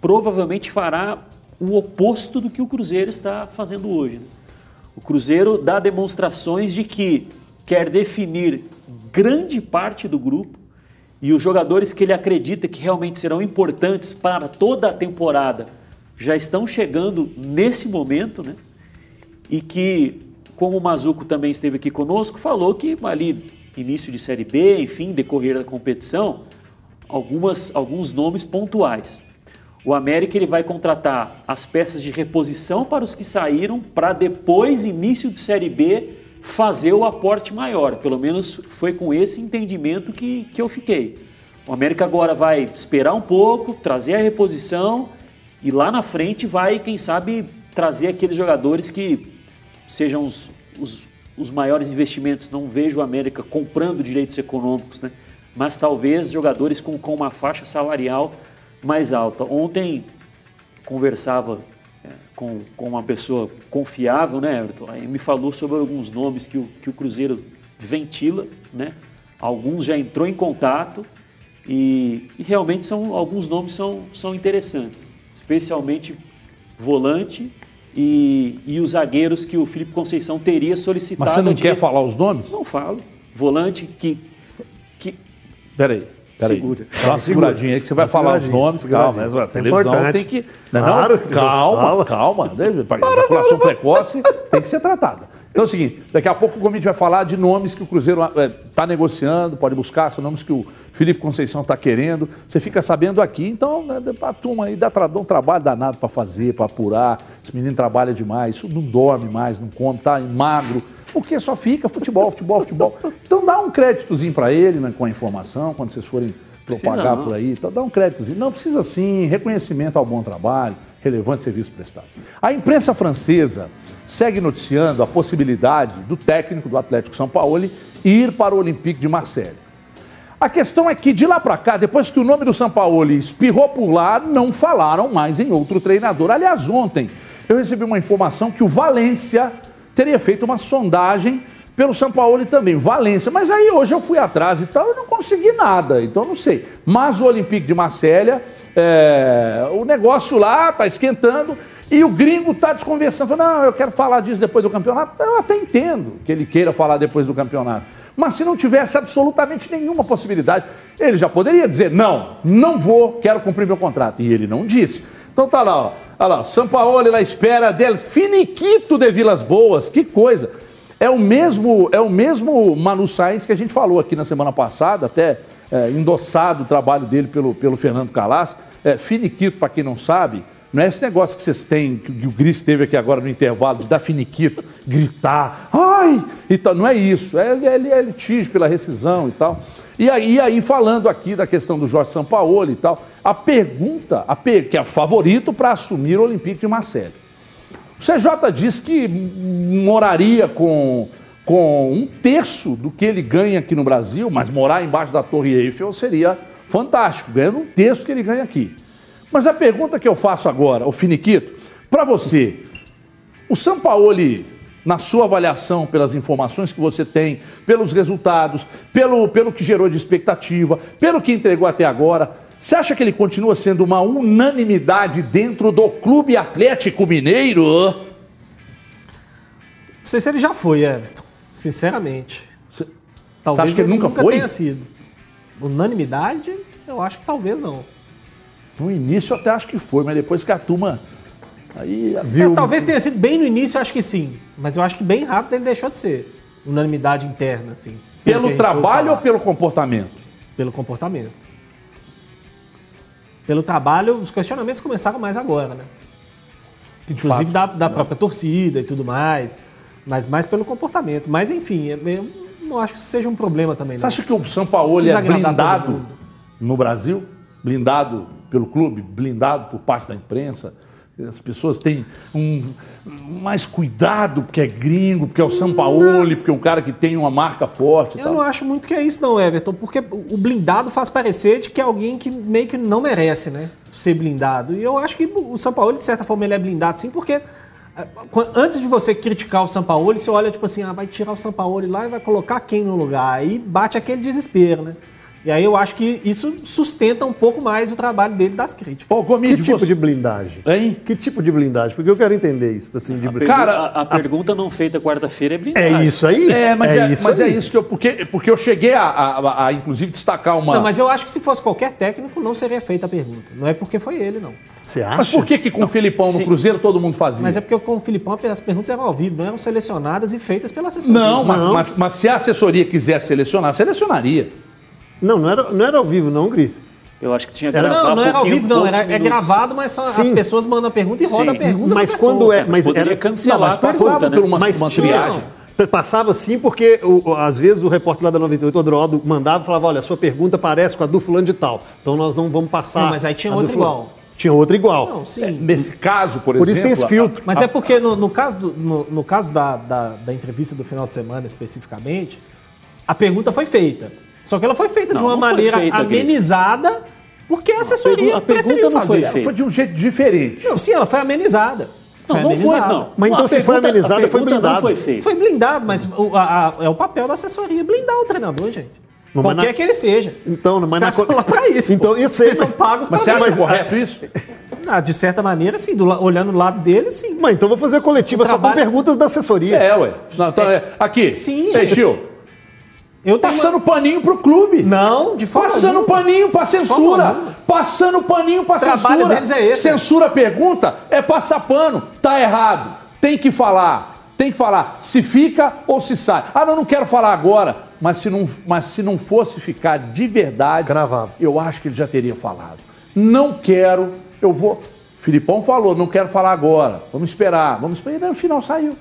provavelmente fará o oposto do que o Cruzeiro está fazendo hoje. né? O Cruzeiro dá demonstrações de que quer definir grande parte do grupo e os jogadores que ele acredita que realmente serão importantes para toda a temporada já estão chegando nesse momento, né? E que, como o Mazuco também esteve aqui conosco, falou que ali, início de Série B, enfim, decorrer da competição, algumas, alguns nomes pontuais. O América ele vai contratar as peças de reposição para os que saíram, para depois, início de Série B, fazer o aporte maior. Pelo menos foi com esse entendimento que, que eu fiquei. O América agora vai esperar um pouco, trazer a reposição e lá na frente vai, quem sabe, trazer aqueles jogadores que sejam os, os, os maiores investimentos. Não vejo o América comprando direitos econômicos, né? mas talvez jogadores com, com uma faixa salarial mais alta. Ontem conversava é, com, com uma pessoa confiável, né, Everton? Aí me falou sobre alguns nomes que o, que o Cruzeiro ventila, né? Alguns já entrou em contato e, e realmente são alguns nomes são, são interessantes, especialmente volante e, e os zagueiros que o Felipe Conceição teria solicitado. Mas você não a quer falar os nomes? Não falo. Volante que, que Peraí, peraí. Segura. Dá uma seguradinha aí que você vai falar os nomes, calma. Mas a Isso é televisão importante. tem que. Não, não, Claro. calma, Calma. calma. Ejaculação precoce tem que ser tratada. Então é o seguinte, daqui a pouco o Gomide vai falar de nomes que o Cruzeiro está negociando, pode buscar, são nomes que o Felipe Conceição está querendo. Você fica sabendo aqui, então né, a turma aí dá, dá um trabalho danado para fazer, para apurar. Esse menino trabalha demais, não dorme mais, não come, tá magro. Porque só fica futebol, futebol, futebol. Então dá um créditozinho para ele né, com a informação, quando vocês forem propagar por aí, então dá um créditozinho. Não precisa sim, reconhecimento ao bom trabalho, relevante serviço prestado. A imprensa francesa segue noticiando a possibilidade do técnico do Atlético São Paulo ir para o Olympique de Marseille. A questão é que de lá para cá, depois que o nome do Sampaoli espirrou por lá, não falaram mais em outro treinador. Aliás, ontem eu recebi uma informação que o Valência teria feito uma sondagem pelo Sampaoli também, Valência. Mas aí hoje eu fui atrás e tal, eu não consegui nada, então não sei. Mas o Olympique de Marselha, é, o negócio lá está esquentando e o gringo está desconversando. Falando, não, eu quero falar disso depois do campeonato. Eu até entendo que ele queira falar depois do campeonato. Mas se não tivesse absolutamente nenhuma possibilidade, ele já poderia dizer: não, não vou, quero cumprir meu contrato. E ele não disse. Então tá lá, ó. Olha lá, São Paulo na espera del finiquito de Vilas Boas. Que coisa. É o mesmo, é o mesmo Manu Sainz que a gente falou aqui na semana passada, até é, endossado o trabalho dele pelo, pelo Fernando Calas. É, finiquito, para quem não sabe, não é esse negócio que vocês têm, que o Gris teve aqui agora no intervalo, de dar finiquito, gritar, ai, e tal. Não é isso, é, é, é litígio pela rescisão e tal. E aí, aí, falando aqui da questão do Jorge Sampaoli e tal, a pergunta, a per, que é o favorito para assumir o Olympique de Marseille. O CJ diz que moraria com, com um terço do que ele ganha aqui no Brasil, mas morar embaixo da Torre Eiffel seria fantástico, ganhando um terço que ele ganha aqui. Mas a pergunta que eu faço agora, o Finiquito, para você, o Sampaoli, na sua avaliação, pelas informações que você tem, pelos resultados, pelo, pelo que gerou de expectativa, pelo que entregou até agora, você acha que ele continua sendo uma unanimidade dentro do Clube Atlético Mineiro? Não sei se ele já foi, Everton. Sinceramente. Você Talvez acha que ele nunca foi? tenha sido. Unanimidade, eu acho que talvez não. No início eu até acho que foi, mas depois que a turma. Aí. Viu? É, talvez tenha sido bem no início, eu acho que sim. Mas eu acho que bem rápido ele deixou de ser. Unanimidade interna, assim. Pelo gente trabalho ou pelo comportamento? Pelo comportamento. Pelo trabalho, os questionamentos começaram mais agora, né? Inclusive da, da própria torcida e tudo mais. Mas mais pelo comportamento. Mas enfim, é- eu não acho que isso seja um problema também. Você Não. acha que o São Paulo é blindado no Brasil? Blindado pelo clube? Blindado por parte da imprensa? As pessoas têm um, mais cuidado porque é gringo, porque é o São Paulo, porque é um cara que tem uma marca forte Eu não acho muito que é isso, não, Everton, porque o blindado faz parecer de que é alguém que meio que não merece, né? Ser blindado. E eu acho que o São Paulo, de certa forma, ele é blindado sim, porque eh, antes de você criticar o São Paulo, você olha tipo assim, ah, vai tirar o São Paulo lá e vai colocar quem no lugar? Aí bate aquele desespero, né? E aí eu acho que isso sustenta um pouco mais o trabalho dele das críticas. Ô, Gomide, Que tipo você- de blindagem? Hein? Que tipo de blindagem? Porque eu quero entender isso. Assim, de... Pergu- Cara, a, a pergunta não feita quarta-feira é blindagem. É isso aí? É, mas é, isso mas é isso que eu. Porque, porque eu cheguei a, a- a, inclusive, destacar uma. Não, mas eu acho que se fosse qualquer técnico, não seria feita a pergunta. Não é porque foi ele, não. Você acha? Mas por que, que com o Filipão no sim. Cruzeiro todo mundo fazia? Mas é porque com o Filipão as perguntas eram ao vivo, não eram selecionadas e feitas pela assessoria. Não, mas, Não. Mas, mas se a assessoria quiser selecionar, selecionaria. Não, não era, não era ao vivo, não, Gris. Eu acho que tinha que Era- gravar Não, não era ao vivo, não. Era, é gravado, mas só as pessoas mandam a pergunta e roda a pergunta. Mas quando pessoa. é. Mas Poderia era, cancelar Não, mas a pergunta, passava né? por uma, Mas uma triagem. T- Passava sim, porque o- o- às vezes o repórter lá da 98, o Adroaldo, mandava e falava: olha, a sua pergunta parece com a do fulano de tal. Então nós não vamos passar. Não, mas aí tinha a outra fulano." igual. Tinha outra igual. Não, sim. Nesse caso, por, Por exemplo. isso tem esse a- filtro. Mas é porque no, no caso, do- no, no caso da, da, da entrevista do final de semana especificamente, a pergunta foi feita. Só que ela foi feita Não, de uma foi maneira feita, amenizada, porque a assessoria a pergunta preferiu não foi fazer. feita. Foi de um jeito diferente. Não, sim, ela foi amenizada. Não, não foi, amenizada. não. Mas então A se foi pergunta- amenizada, a foi blindado. foi. Foi blindado, mas o, a- a- é o papel da assessoria blindar o treinador, gente. Não, Qualquer na- que ele seja. Então, mas na lá pra isso. Então, pô. eu sei, Eles mas- são pagos Mas você pra acha isso. correto isso? Ah, de certa maneira, sim. Do olhando do lado dele, sim. Mas então vou fazer a coletiva O só com perguntas da assessoria. É, ué. Não, então, é. Aqui. Sim, Ei, gente. Gil, Eu Passando paninho pro clube. Não, de forma Passando alguma. paninho pra censura. Passando paninho pra O trabalho censura. deles é esse. Censura pergunta, é passar pano. Tá errado. Tem que falar. Tem que falar se fica ou se sai. Ah, não, não quero falar agora. Mas se não, mas se não fosse ficar de verdade, Cravava. eu acho que ele já teria falado. Não quero, eu vou. Filipão falou, não quero falar agora. Vamos esperar. Vamos esperar. E no final saiu.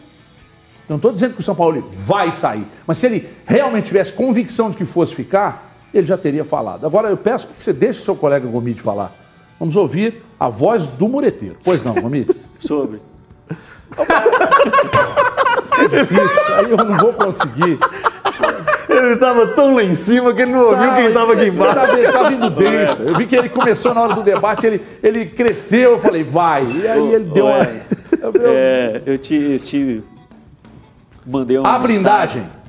Eu não estou dizendo que o São Paulo vai sair, mas se ele realmente tivesse convicção de que fosse ficar, ele já teria falado. Agora eu peço que você deixe o seu colega Gomide falar. Vamos ouvir a voz do mureteiro. Pois não, Gomide? Sobre. É difícil, aí eu não vou conseguir. Ele estava tão lá em cima que ele não ouviu quem estava aqui embaixo. Ele estava indo denso. Eu vi que ele começou na hora do debate, ele, ele cresceu, eu falei, vai. E aí ele deu uma. É, eu te, eu te mandei uma A blindagem. mensagem.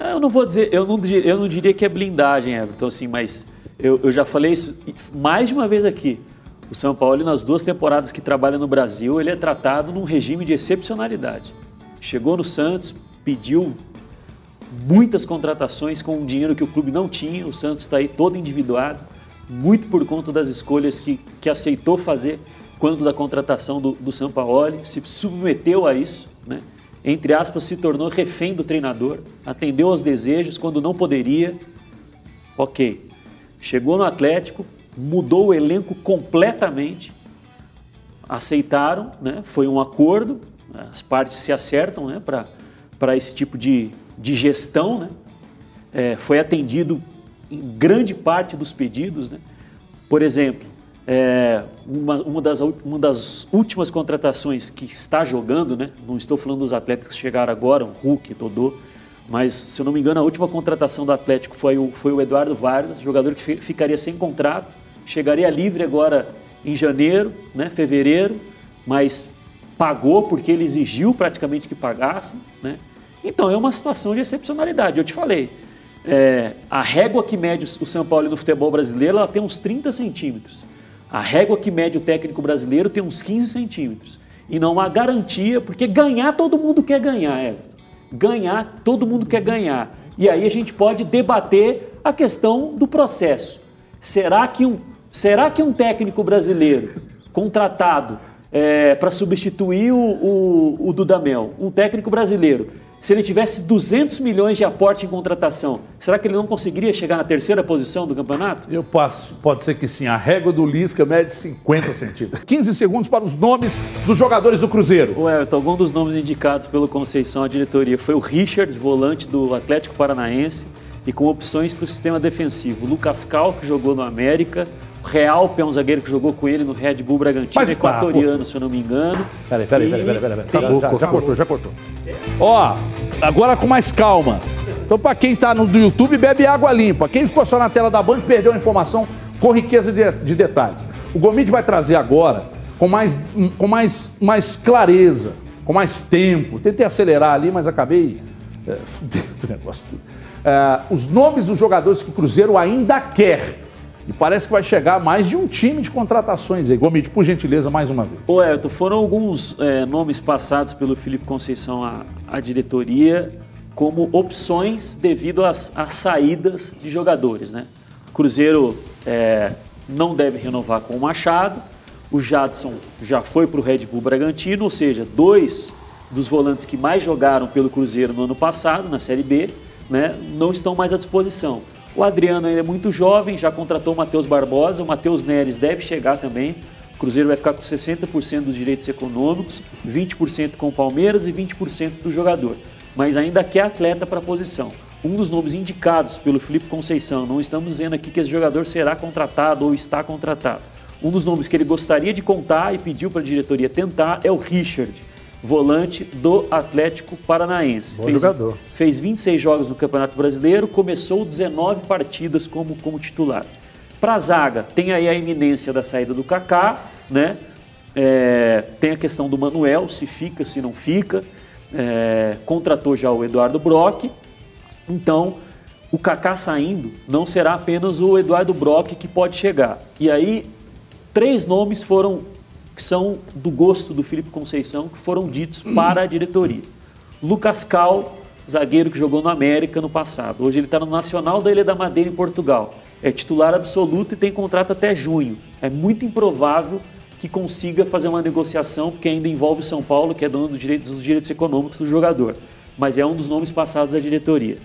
Ah, Eu não vou dizer, eu não, eu não diria que é blindagem, Everton, assim, mas eu, eu já falei isso mais de uma vez aqui. O São Paulo, nas duas temporadas que trabalha no Brasil, ele é tratado num regime de excepcionalidade. Chegou no Santos, pediu muitas contratações com um dinheiro que o clube não tinha. O Santos está aí todo endividado, muito por conta das escolhas que, que aceitou fazer quando da contratação do, do Sampaoli, se submeteu a isso, né? Entre aspas, se tornou refém do treinador, atendeu aos desejos quando não poderia. Ok. Chegou no Atlético, mudou o elenco completamente, aceitaram, né? foi um acordo, as partes se acertam né? para esse tipo de, de gestão. Né? É, foi atendido em grande parte dos pedidos. Né? Por exemplo, é, uma, uma, das, uma das últimas contratações que está jogando, né? não estou falando dos atletas que chegaram agora, o Hulk, Dodô, mas se eu não me engano, a última contratação do Atlético foi o, foi o Eduardo Vargas, jogador que fi- ficaria sem contrato, chegaria livre agora em janeiro, né? fevereiro, mas pagou porque ele exigiu praticamente que pagasse. Né? Então é uma situação de excepcionalidade. Eu te falei, é, a régua que mede o São Paulo no futebol brasileiro ela tem uns 30 centímetros. A régua que mede o técnico brasileiro tem uns 15 centímetros. E não há garantia, porque ganhar todo mundo quer ganhar, Everton. Ganhar todo mundo quer ganhar. E aí a gente pode debater a questão do processo. Será que um, será que um técnico brasileiro contratado para substituir o, o, o Dudamel, um técnico brasileiro, se ele tivesse 200 milhões de aporte em contratação, será que ele não conseguiria chegar na terceira posição do campeonato? Eu passo, pode ser que sim. A régua do Lisca mede 50 centímetros. 15 segundos para os nomes dos jogadores do Cruzeiro. O Everton, algum dos nomes indicados pelo Conceição à diretoria foi o Richard, volante do Atlético Paranaense, e com opções para o sistema defensivo. O Lucas Cal, que jogou no América, o Real, que é um zagueiro que jogou com ele no Red Bull Bragantino, equatoriano, se eu não me engano. Peraí, peraí, peraí, peraí, peraí. Já, já, já cortou, já cortou. Ó, agora com mais calma. Então, para quem tá no do YouTube, bebe água limpa. Quem ficou só na tela da Band perdeu a informação com riqueza de, de detalhes. O Gomide vai trazer agora com mais, com mais, mais clareza, com mais tempo. Tentei acelerar ali, mas acabei é, fudendo o negócio tudo. É, os nomes dos jogadores que o Cruzeiro ainda quer. E parece que vai chegar mais de um time de contratações aí. Gomide, por gentileza, mais uma vez. Ô, Everton, foram alguns é, nomes passados pelo Felipe Conceição à, à diretoria como opções devido às, às saídas de jogadores, né? O Cruzeiro é, não deve renovar com o Machado, o Jadson já foi para o Red Bull Bragantino, ou seja, dois dos volantes que mais jogaram pelo Cruzeiro no ano passado, na Série B, né, não estão mais à disposição. O Adriano ainda é muito jovem, já contratou o Matheus Barbosa, o Matheus Neres deve chegar também. O Cruzeiro vai ficar com 60% dos direitos econômicos, 20% com o Palmeiras e 20% do jogador. Mas ainda quer atleta para a posição. Um dos nomes indicados pelo Felipe Conceição, não estamos dizendo aqui que esse jogador será contratado ou está contratado. Um dos nomes que ele gostaria de contar e pediu para a diretoria tentar é o Richard, volante do Atlético Paranaense. Bom jogador. Fez 26 jogos no Campeonato Brasileiro, começou 19 partidas como, como titular. Para a zaga, tem aí a iminência da saída do Kaká, né? É, tem a questão do Manuel, se fica, se não fica. É, contratou já o Eduardo Brock. Então, o Kaká saindo, não será apenas o Eduardo Brock que pode chegar. E aí, três nomes foram que são do gosto do Felipe Conceição, que foram ditos para a diretoria. Lucas Cal, zagueiro que jogou no América no passado. Hoje ele está no Nacional da Ilha da Madeira, em Portugal. É titular absoluto e tem contrato até junho. É muito improvável que consiga fazer uma negociação, porque ainda envolve São Paulo, que é dono dos direitos, dos direitos econômicos do jogador. Mas é um dos nomes passados à diretoria.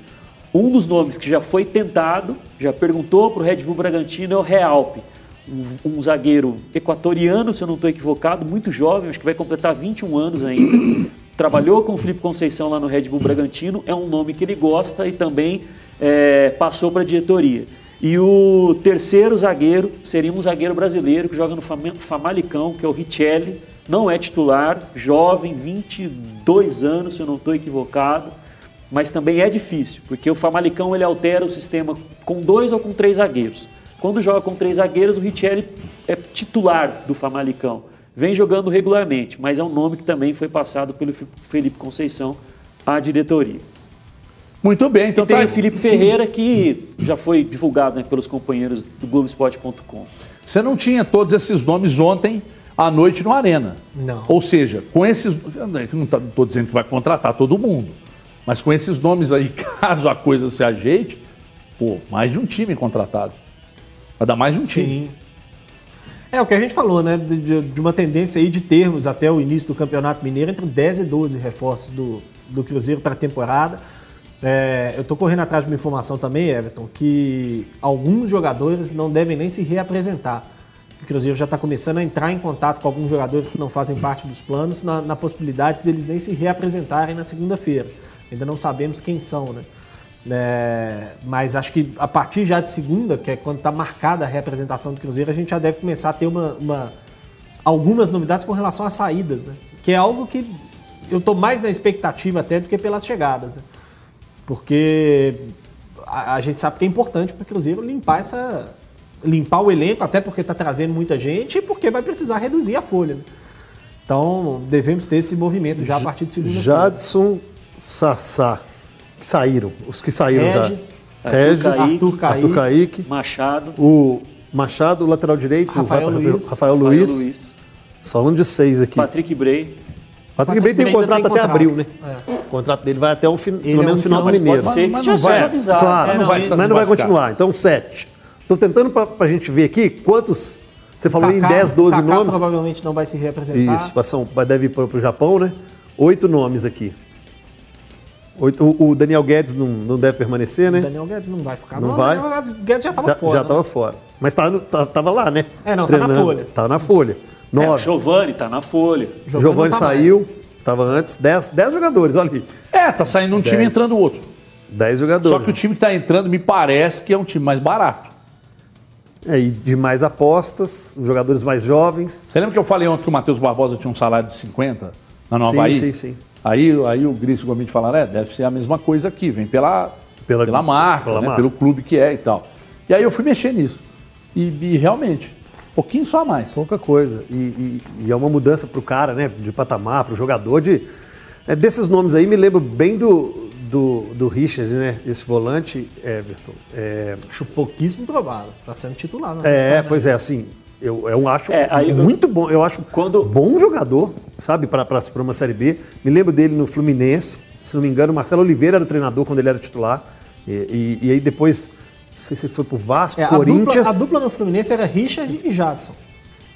Um dos nomes que já foi tentado, já perguntou para o Red Bull Bragantino, é o Realpe. Um, um zagueiro equatoriano, se eu não estou equivocado, muito jovem, acho que vai completar 21 anos ainda. Trabalhou com o Felipe Conceição lá no Red Bull Bragantino, é um nome que ele gosta e também é, passou para a diretoria. E o terceiro zagueiro seria um zagueiro brasileiro que joga no Famalicão, que é o Richelli. Não é titular, jovem, 22 anos, se eu não estou equivocado. Mas também é difícil, porque o Famalicão ele altera o sistema com dois ou com três zagueiros. Quando joga com três zagueiros, o Richelli é titular do Famalicão. Vem jogando regularmente, mas é um nome que também foi passado pelo Felipe Conceição à diretoria. Muito bem, então e tem tá... o Felipe Ferreira, que já foi divulgado né, pelos companheiros do Globoesporte.com. Você não tinha todos esses nomes ontem à noite no Arena. Não. Ou seja, com esses. Não estou tá, dizendo que vai contratar todo mundo, mas com esses nomes aí, caso a coisa se ajeite, pô, mais de um time contratado. Vai dar mais de um Sim. time. É o que a gente falou, né? De, de, uma tendência aí de termos até o início do Campeonato Mineiro entre 10 e 12 reforços do, do Cruzeiro para a temporada. É, eu estou correndo atrás de uma informação também, Everton, que alguns jogadores não devem nem se reapresentar. O Cruzeiro já está começando a entrar em contato com alguns jogadores que não fazem parte dos planos na, na possibilidade deles nem se reapresentarem na segunda-feira. Ainda não sabemos quem são, né? É, mas acho que a partir já de segunda, que é quando está marcada a reapresentação do Cruzeiro, a gente já deve começar a ter uma, uma, algumas novidades com relação às saídas, né? Que é algo que eu estou mais na expectativa até do que pelas chegadas, né? Porque a, a gente sabe que é importante para o Cruzeiro limpar essa. limpar o elenco, até porque está trazendo muita gente e porque vai precisar reduzir a folha. Né? Então, devemos ter esse movimento já a partir de segunda Jadson, Sassá, que saíram. Os que saíram Regis, já. Regis, Arthur Kaique, Arthur Kaique, Machado, o Machado, o lateral direito, Rafael o Ra- Luiz. Rafael Rafael Luiz. Luiz, Falando de seis aqui. Patrick Bray. Patrick Bray tem um contrato até abril, né? contrato. O contrato dele vai até o fin... Pelo é menos um final do Mineiro. pode ser Mas já não vai- avisado. Claro, É, não, mas não, não vai continuar. Então, sete. Estou tentando para a gente ver aqui quantos. Você falou em Kaká- 10, 12 Kaká nomes. provavelmente não vai se reapresentar. Isso, vai- deve ir para o Japão, né? Oito nomes aqui. O, o Daniel Guedes não, não deve permanecer, né? O Daniel Guedes não vai ficar. Não vai? O Daniel Guedes já estava Já, fora. já né? estava fora. Mas tava, no- tá- tava lá, né? É, não, tá na folha. Tava na folha. É, o Nove. Giovani tá na folha. Giovanni não tá saiu, mais. tava antes. Dez, dez jogadores, olha ali. É, tá saindo um time Dez. entrando outro. Dez Só jogadores. que o time que tá entrando me parece que é um time mais barato. É, e de mais apostas, os jogadores mais jovens. Você lembra que eu falei ontem que o Matheus Barbosa tinha um salário de 50 na Nova Sim, Havaí? sim, sim. Aí, aí o Gris e o Gomide falaram, é, deve ser a mesma coisa aqui, vem pela, Pela- pela, marca, pela né, marca. pelo clube que é e tal. E aí eu fui mexer nisso. E, e realmente, pouquinho só a mais. Pouca coisa. E, e- e é uma mudança pro cara, né? De patamar, pro jogador. De, é, desses nomes aí, me lembro bem do, do, do Richard, né? Esse volante, Everton. É, Acho pouquíssimo provável. Está sendo titular. é temporada. pois é, assim. Eu, eu acho É, aí eu- muito bom. Eu acho Quando- bom jogador, sabe? Para uma Série B. Me lembro dele no Fluminense. Se não me engano, Marcelo Oliveira era o treinador quando ele era titular. E, e- e aí depois, não sei se foi pro Vasco, É, a, Corinthians. dupla, a dupla no Fluminense era Richard e Jadson,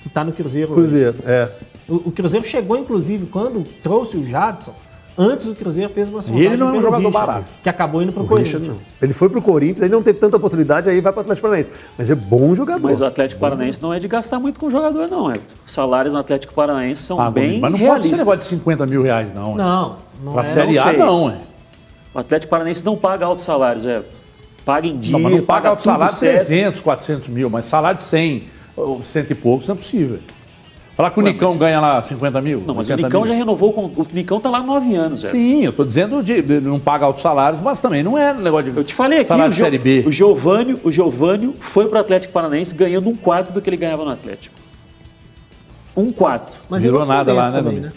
que está no Cruzeiro. hoje. Cruzeiro, é. O, o Cruzeiro chegou, inclusive, quando trouxe o Jadson, antes o Cruzeiro fez uma E ele não é um jogador Richard, barato. Que acabou indo para o O Richard Corinthians. não. Ele foi pro Corinthians, aí não teve tanta oportunidade, aí vai pro Atlético Paranaense. Mas é bom jogador. Mas o Atlético Paranaense não é de gastar muito com jogador, não, Everton. Os salários no Atlético Paranaense são Ah, bem mas não pode ser realistas. negócio de 50 mil reais, não. é. Não, não Pra é. Série não A, não, é. O Atlético Paranaense não paga altos salários, Everton. Paga em dia, Não, mas não paga alto tudo salário de certo. 300, 400 mil, mas salário de 100, ou cento e poucos, não é possível. Falar que o Ué, Nicão mas- ganha lá 50 mil. Não, mas o 80 Nicão mil. já renovou com. O Nicão tá lá há nove anos, Everton. Sim, eu tô dizendo de de não paga altos salários, mas também não é negócio de Eu te falei aqui, salário o, de Gio- Série B. o Giovânio, o Giovânio foi pro Atlético Paranaense ganhando um quarto do que ele ganhava no Atlético. Um quarto. Mas Virou nada lá, né, também, né?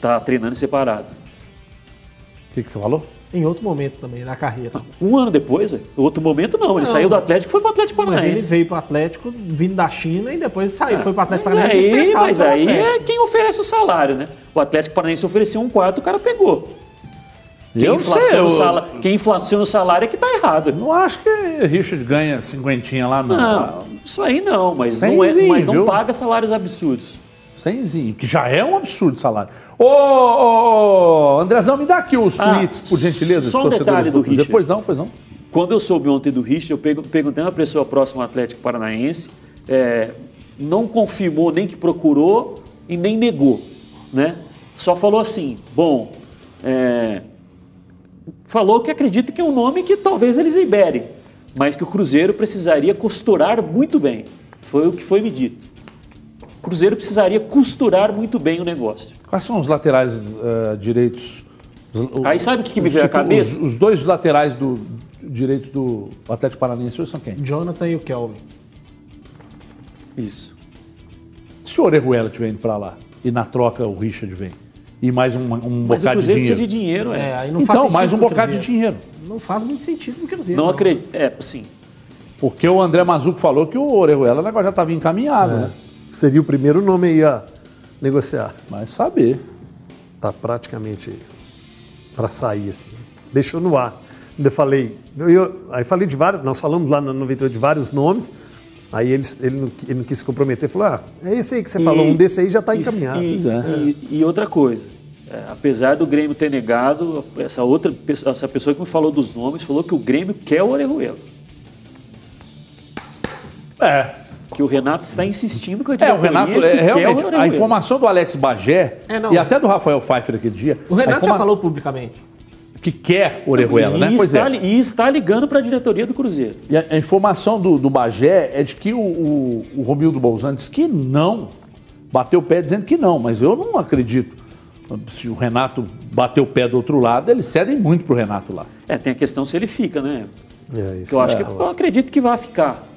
Tá treinando separado. O que, que você falou? Em outro momento também, na carreira. Um ano depois, velho. outro momento não. Ele Não. saiu do Atlético e foi pro Atlético Mas ele Paranaense. veio para o Atlético vindo da China e depois saiu. foi para o Atlético Mas Paranaense aí, mas aí Atlético. é quem oferece o salário, né? O Atlético Paranaense ofereceu um quarto, o cara pegou. Quem, Eu inflaciona, quem inflaciona o salário é que tá errado. Não acho que Richard ganha cinquentinha lá, não. Não, isso aí não, mas não, é, mas não viu? paga salários absurdos. Cenzinho, que já é um absurdo salário. Ô, ô, ô, Andrezão, me dá aqui os Ah, tweets, por gentileza. só um detalhe do. Richard. Pois não, pois não. Quando eu soube ontem do Richard, eu pergu- perguntei a uma pessoa próxima ao Atlético Paranaense, é, não confirmou nem que procurou e nem negou, né? Só falou assim, bom, é, falou que acredita que é um nome que talvez eles liberem, mas que o Cruzeiro precisaria costurar muito bem. Foi o que foi me dito. O Cruzeiro precisaria costurar muito bem o negócio. Quais são os laterais uh, direitos? Os, Aí sabe o que, que me veio à cabeça? Os, os, dois laterais do direitos do Atlético Paranaense hoje são quem? Jonathan e o Kelvin. Isso. Se o Orejuela estiver indo para lá e na troca o Richard vem e mais um, um Mas bocado de dinheiro. de dinheiro, é. é então, mais um bocado de dinheiro. Não faz muito sentido no Cruzeiro. Não, não. acredito. É, sim. Porque o André Mazuco falou que o Orejuela já estava encaminhado, é. né? Seria o primeiro nome aí a negociar. Mas saber. Tá praticamente para sair assim. Deixou no ar. Ainda falei, eu, aí falei de vários, nós falamos lá no 98 de vários nomes, aí ele, ele, não, ele não quis se comprometer, falou, ah, é esse aí que você e, falou, um desse aí já está encaminhado. E, é. e, e, outra coisa, é, apesar do Grêmio ter negado, essa outra essa pessoa que me falou dos nomes falou que o Grêmio quer o Orejuela. É, que o Renato está insistindo com a diretoria. É, o Renato, é, realmente, o a informação do Alex Bagé é, e até do Rafael Pfeiffer aquele dia. O Renato informa... já falou publicamente. Que quer Orejuela, né? E pois está, é. e está ligando para a diretoria do Cruzeiro. E a, a informação do, do, Bagé é de que o, o, o Romildo Bolzan disse que não. Bateu o pé dizendo que não, mas eu não acredito. Se o Renato bateu o pé do outro lado, eles cedem muito para o Renato lá. É, tem a questão se ele fica, né? É, isso eu acho é, que eu acredito que vai ficar.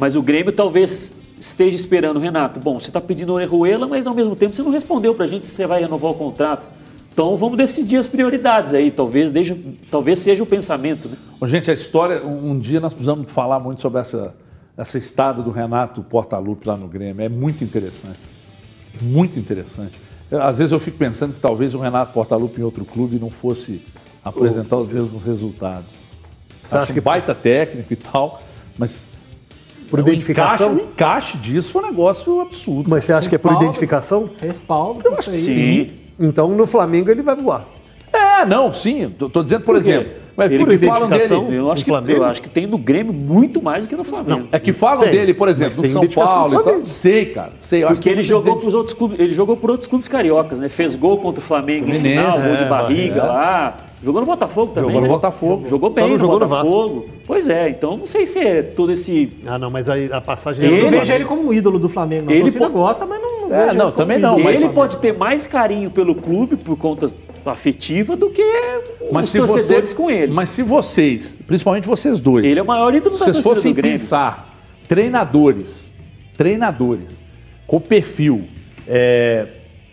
Mas o Grêmio talvez esteja esperando, Renato. Bom, você está pedindo o Orejuela, mas ao mesmo tempo você não respondeu para a gente se você vai renovar o contrato. Então vamos decidir as prioridades aí. Talvez, deixe, talvez seja o pensamento. Né? Bom, gente, a história. Um dia nós precisamos falar muito sobre essa, essa estada do Renato Portaluppi lá no Grêmio. É muito interessante. Muito interessante. Às vezes eu fico pensando que talvez o Renato Portaluppi em outro clube não fosse apresentar os mesmos resultados. Você acha que baita técnico e tal, mas por é identificação? O encaixe, disso é um negócio absurdo. Mas você acha Respaldo, que é por identificação? Respaldo. Eu acho que sim. Então no Flamengo ele vai voar. É, não, sim. Tô, dizendo, por, por exemplo. Mas por identificação, dele, eu acho, que, eu acho que tem no Grêmio muito mais do que no Flamengo. Não, é que falam tem, dele, por exemplo, no São Paulo. Então, sei, cara. Sei, Porque ele jogou para os outros clubes, ele jogou por outros clubes cariocas, né? Fez gol contra o Flamengo em final, gol de é, barriga é. lá. Jogou no Botafogo também. Jogou no né? Botafogo. Jogou bem no, jogou no Botafogo. pois é, então não sei se é todo esse. Ah, não, mas aí a passagem ele, Eu não vejo ele como um ídolo do Flamengo. Não. Ele a torcida pode... gosta, mas não, não é, não, também não. Mas ele pode ter mais carinho pelo clube por conta afetiva do que mas os torcedores você, com ele. Mas se vocês, principalmente vocês dois. Ele é o maior ídolo da torcida fossem do Grêmio. pensar treinadores, treinadores com perfil é,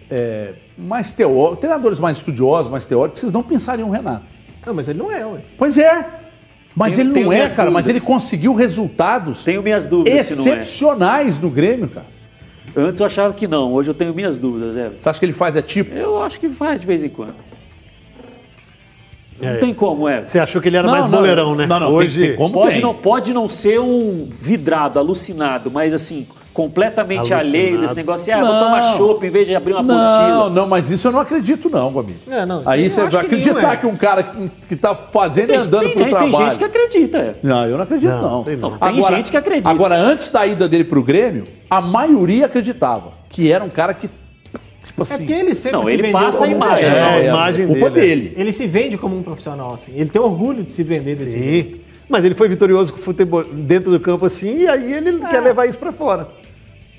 é, mais teórico, treinadores mais estudiosos, mais teóricos, vocês não pensariam o Renato. Não, mas ele não é, ué. Pois é. Mas tenho, ele não é, cara, dúvidas. mas ele conseguiu resultados tenho minhas dúvidas excepcionais é. no Grêmio, cara. Antes eu achava que não, hoje eu tenho minhas dúvidas, é. Você acha que ele faz é tipo? Eu acho que faz de vez em quando. Não é. tem como, é. Você achou que ele era não, mais não, boleirão, né? Não, não, hoje tem, tem, como pode tem. não pode não ser um vidrado, alucinado, mas assim, completamente Alucinado. alheio desse negócio. Ah, não, vou tomar chopp em vez de abrir uma não, apostila. Não, não, mas isso eu não acredito não, amigo. É, não, aí você vai acreditar que, que, um cara que está fazendo tem, e andando para o trabalho... Tem gente que acredita. É. Não, eu não acredito não. Não, tem, não. tem agora, gente que acredita. Agora, antes da ida dele para o Grêmio, a maioria acreditava que era um cara que Tipo assim, é porque ele sempre não, se ele passa a imagem. É, a imagem dele. dele. Ele se vende como um profissional, assim. Ele tem orgulho de se vender desse Sim. jeito. Mas ele foi vitorioso com o futebol dentro do campo assim, e aí ele é. quer levar isso para fora.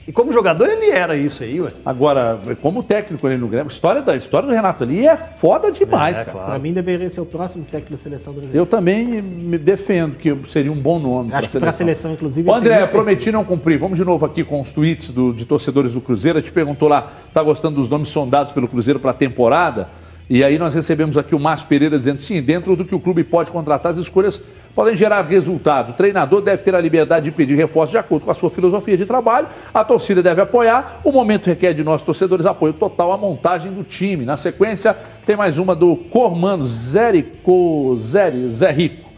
E como jogador ele era isso aí, ué. Agora, como técnico ali no Grêmio, a história, da, história do Renato ali é foda demais, é, cara. Claro. Pra mim deveria ser o próximo técnico da seleção brasileira. Eu também me defendo que seria um bom nome Acho que para a seleção, inclusive... Ô, André, prometi não cumprir. Vamos de novo aqui com os tweets do, de torcedores do Cruzeiro. A gente perguntou lá, tá gostando dos nomes sondados pelo Cruzeiro para a temporada? E aí nós recebemos aqui o Márcio Pereira dizendo, sim, dentro do que o clube pode contratar, as escolhas podem gerar resultados. O treinador deve ter a liberdade de pedir reforço de acordo com a sua filosofia de trabalho. A torcida deve apoiar. O momento requer de nós, torcedores, apoio total à montagem do time. Na sequência, tem mais uma do Cormano Zérico, Zé, Zé Rico.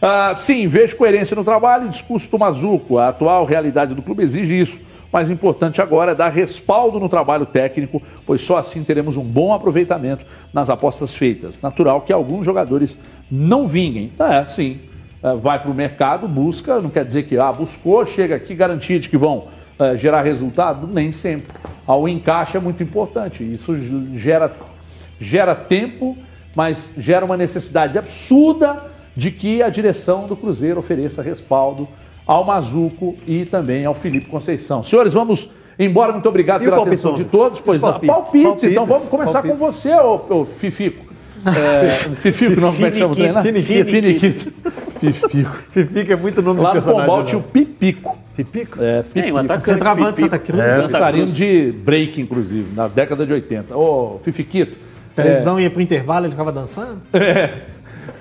Ah, sim, vejo coerência no trabalho e discurso do Mazuco. A atual realidade do clube exige isso. Mas o importante agora é dar respaldo no trabalho técnico, pois só assim teremos um bom aproveitamento nas apostas feitas. Natural que alguns jogadores não vinguem. É, sim, vai para o mercado, busca, não quer dizer que ah, buscou, chega aqui, garantia de que vão é, gerar resultado? Nem sempre. Ah, o encaixe é muito importante, isso gera, gera tempo, mas gera uma necessidade absurda de que a direção do Cruzeiro ofereça respaldo ao Mazuco e também ao Felipe Conceição. Senhores, vamos embora. Muito obrigado E pela atenção de todos. Pois palpites? Palpites, Palpites, então vamos começar palpites. com você, ô, ô Fifico. É, Fifico, não, como é que chama o trem, né? Finiquito. Finiquito. Fifico. Fifica é muito nome Lá de no personagem. Pombal né? tinha o Pipico. Pipico? É, Tem, um Pipico. atacante. Centroavante de Pipico. Santa Cruz. É, Santa dançarino Cruz. de break, inclusive, na década de 80. Ô, Fifiquito, A televisão ia pro intervalo, ele ficava dançando.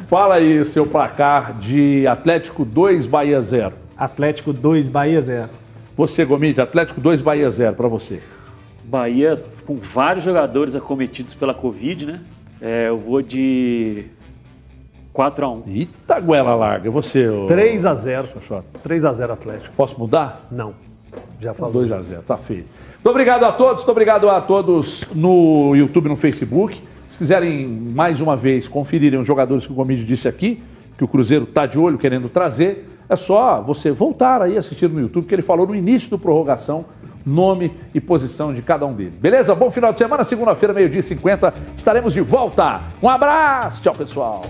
fala aí o seu placar de Atlético 2, Bahia 0. Atlético 2, Bahia 0. Você, Gomide, Atlético 2, Bahia 0 para você. Bahia com vários jogadores acometidos pela Covid, né? É, eu vou de 4 a 1 Eita, goela larga. Você, ô... 3 a 0 Xoxota. 3 a 0 Atlético. Posso mudar? Não. Já falou. 2 a 0 tá feio. Muito obrigado a todos, muito obrigado a todos no YouTube e no Facebook. Se quiserem mais uma vez conferirem os jogadores que o Gomide disse aqui, que o Cruzeiro está de olho querendo trazer, é só você voltar aí assistir no YouTube, que ele falou no início do prorrogação, nome e posição de cada um deles. Beleza? Bom final de semana, segunda-feira, meio-dia e 50, estaremos de volta. Um abraço, tchau pessoal.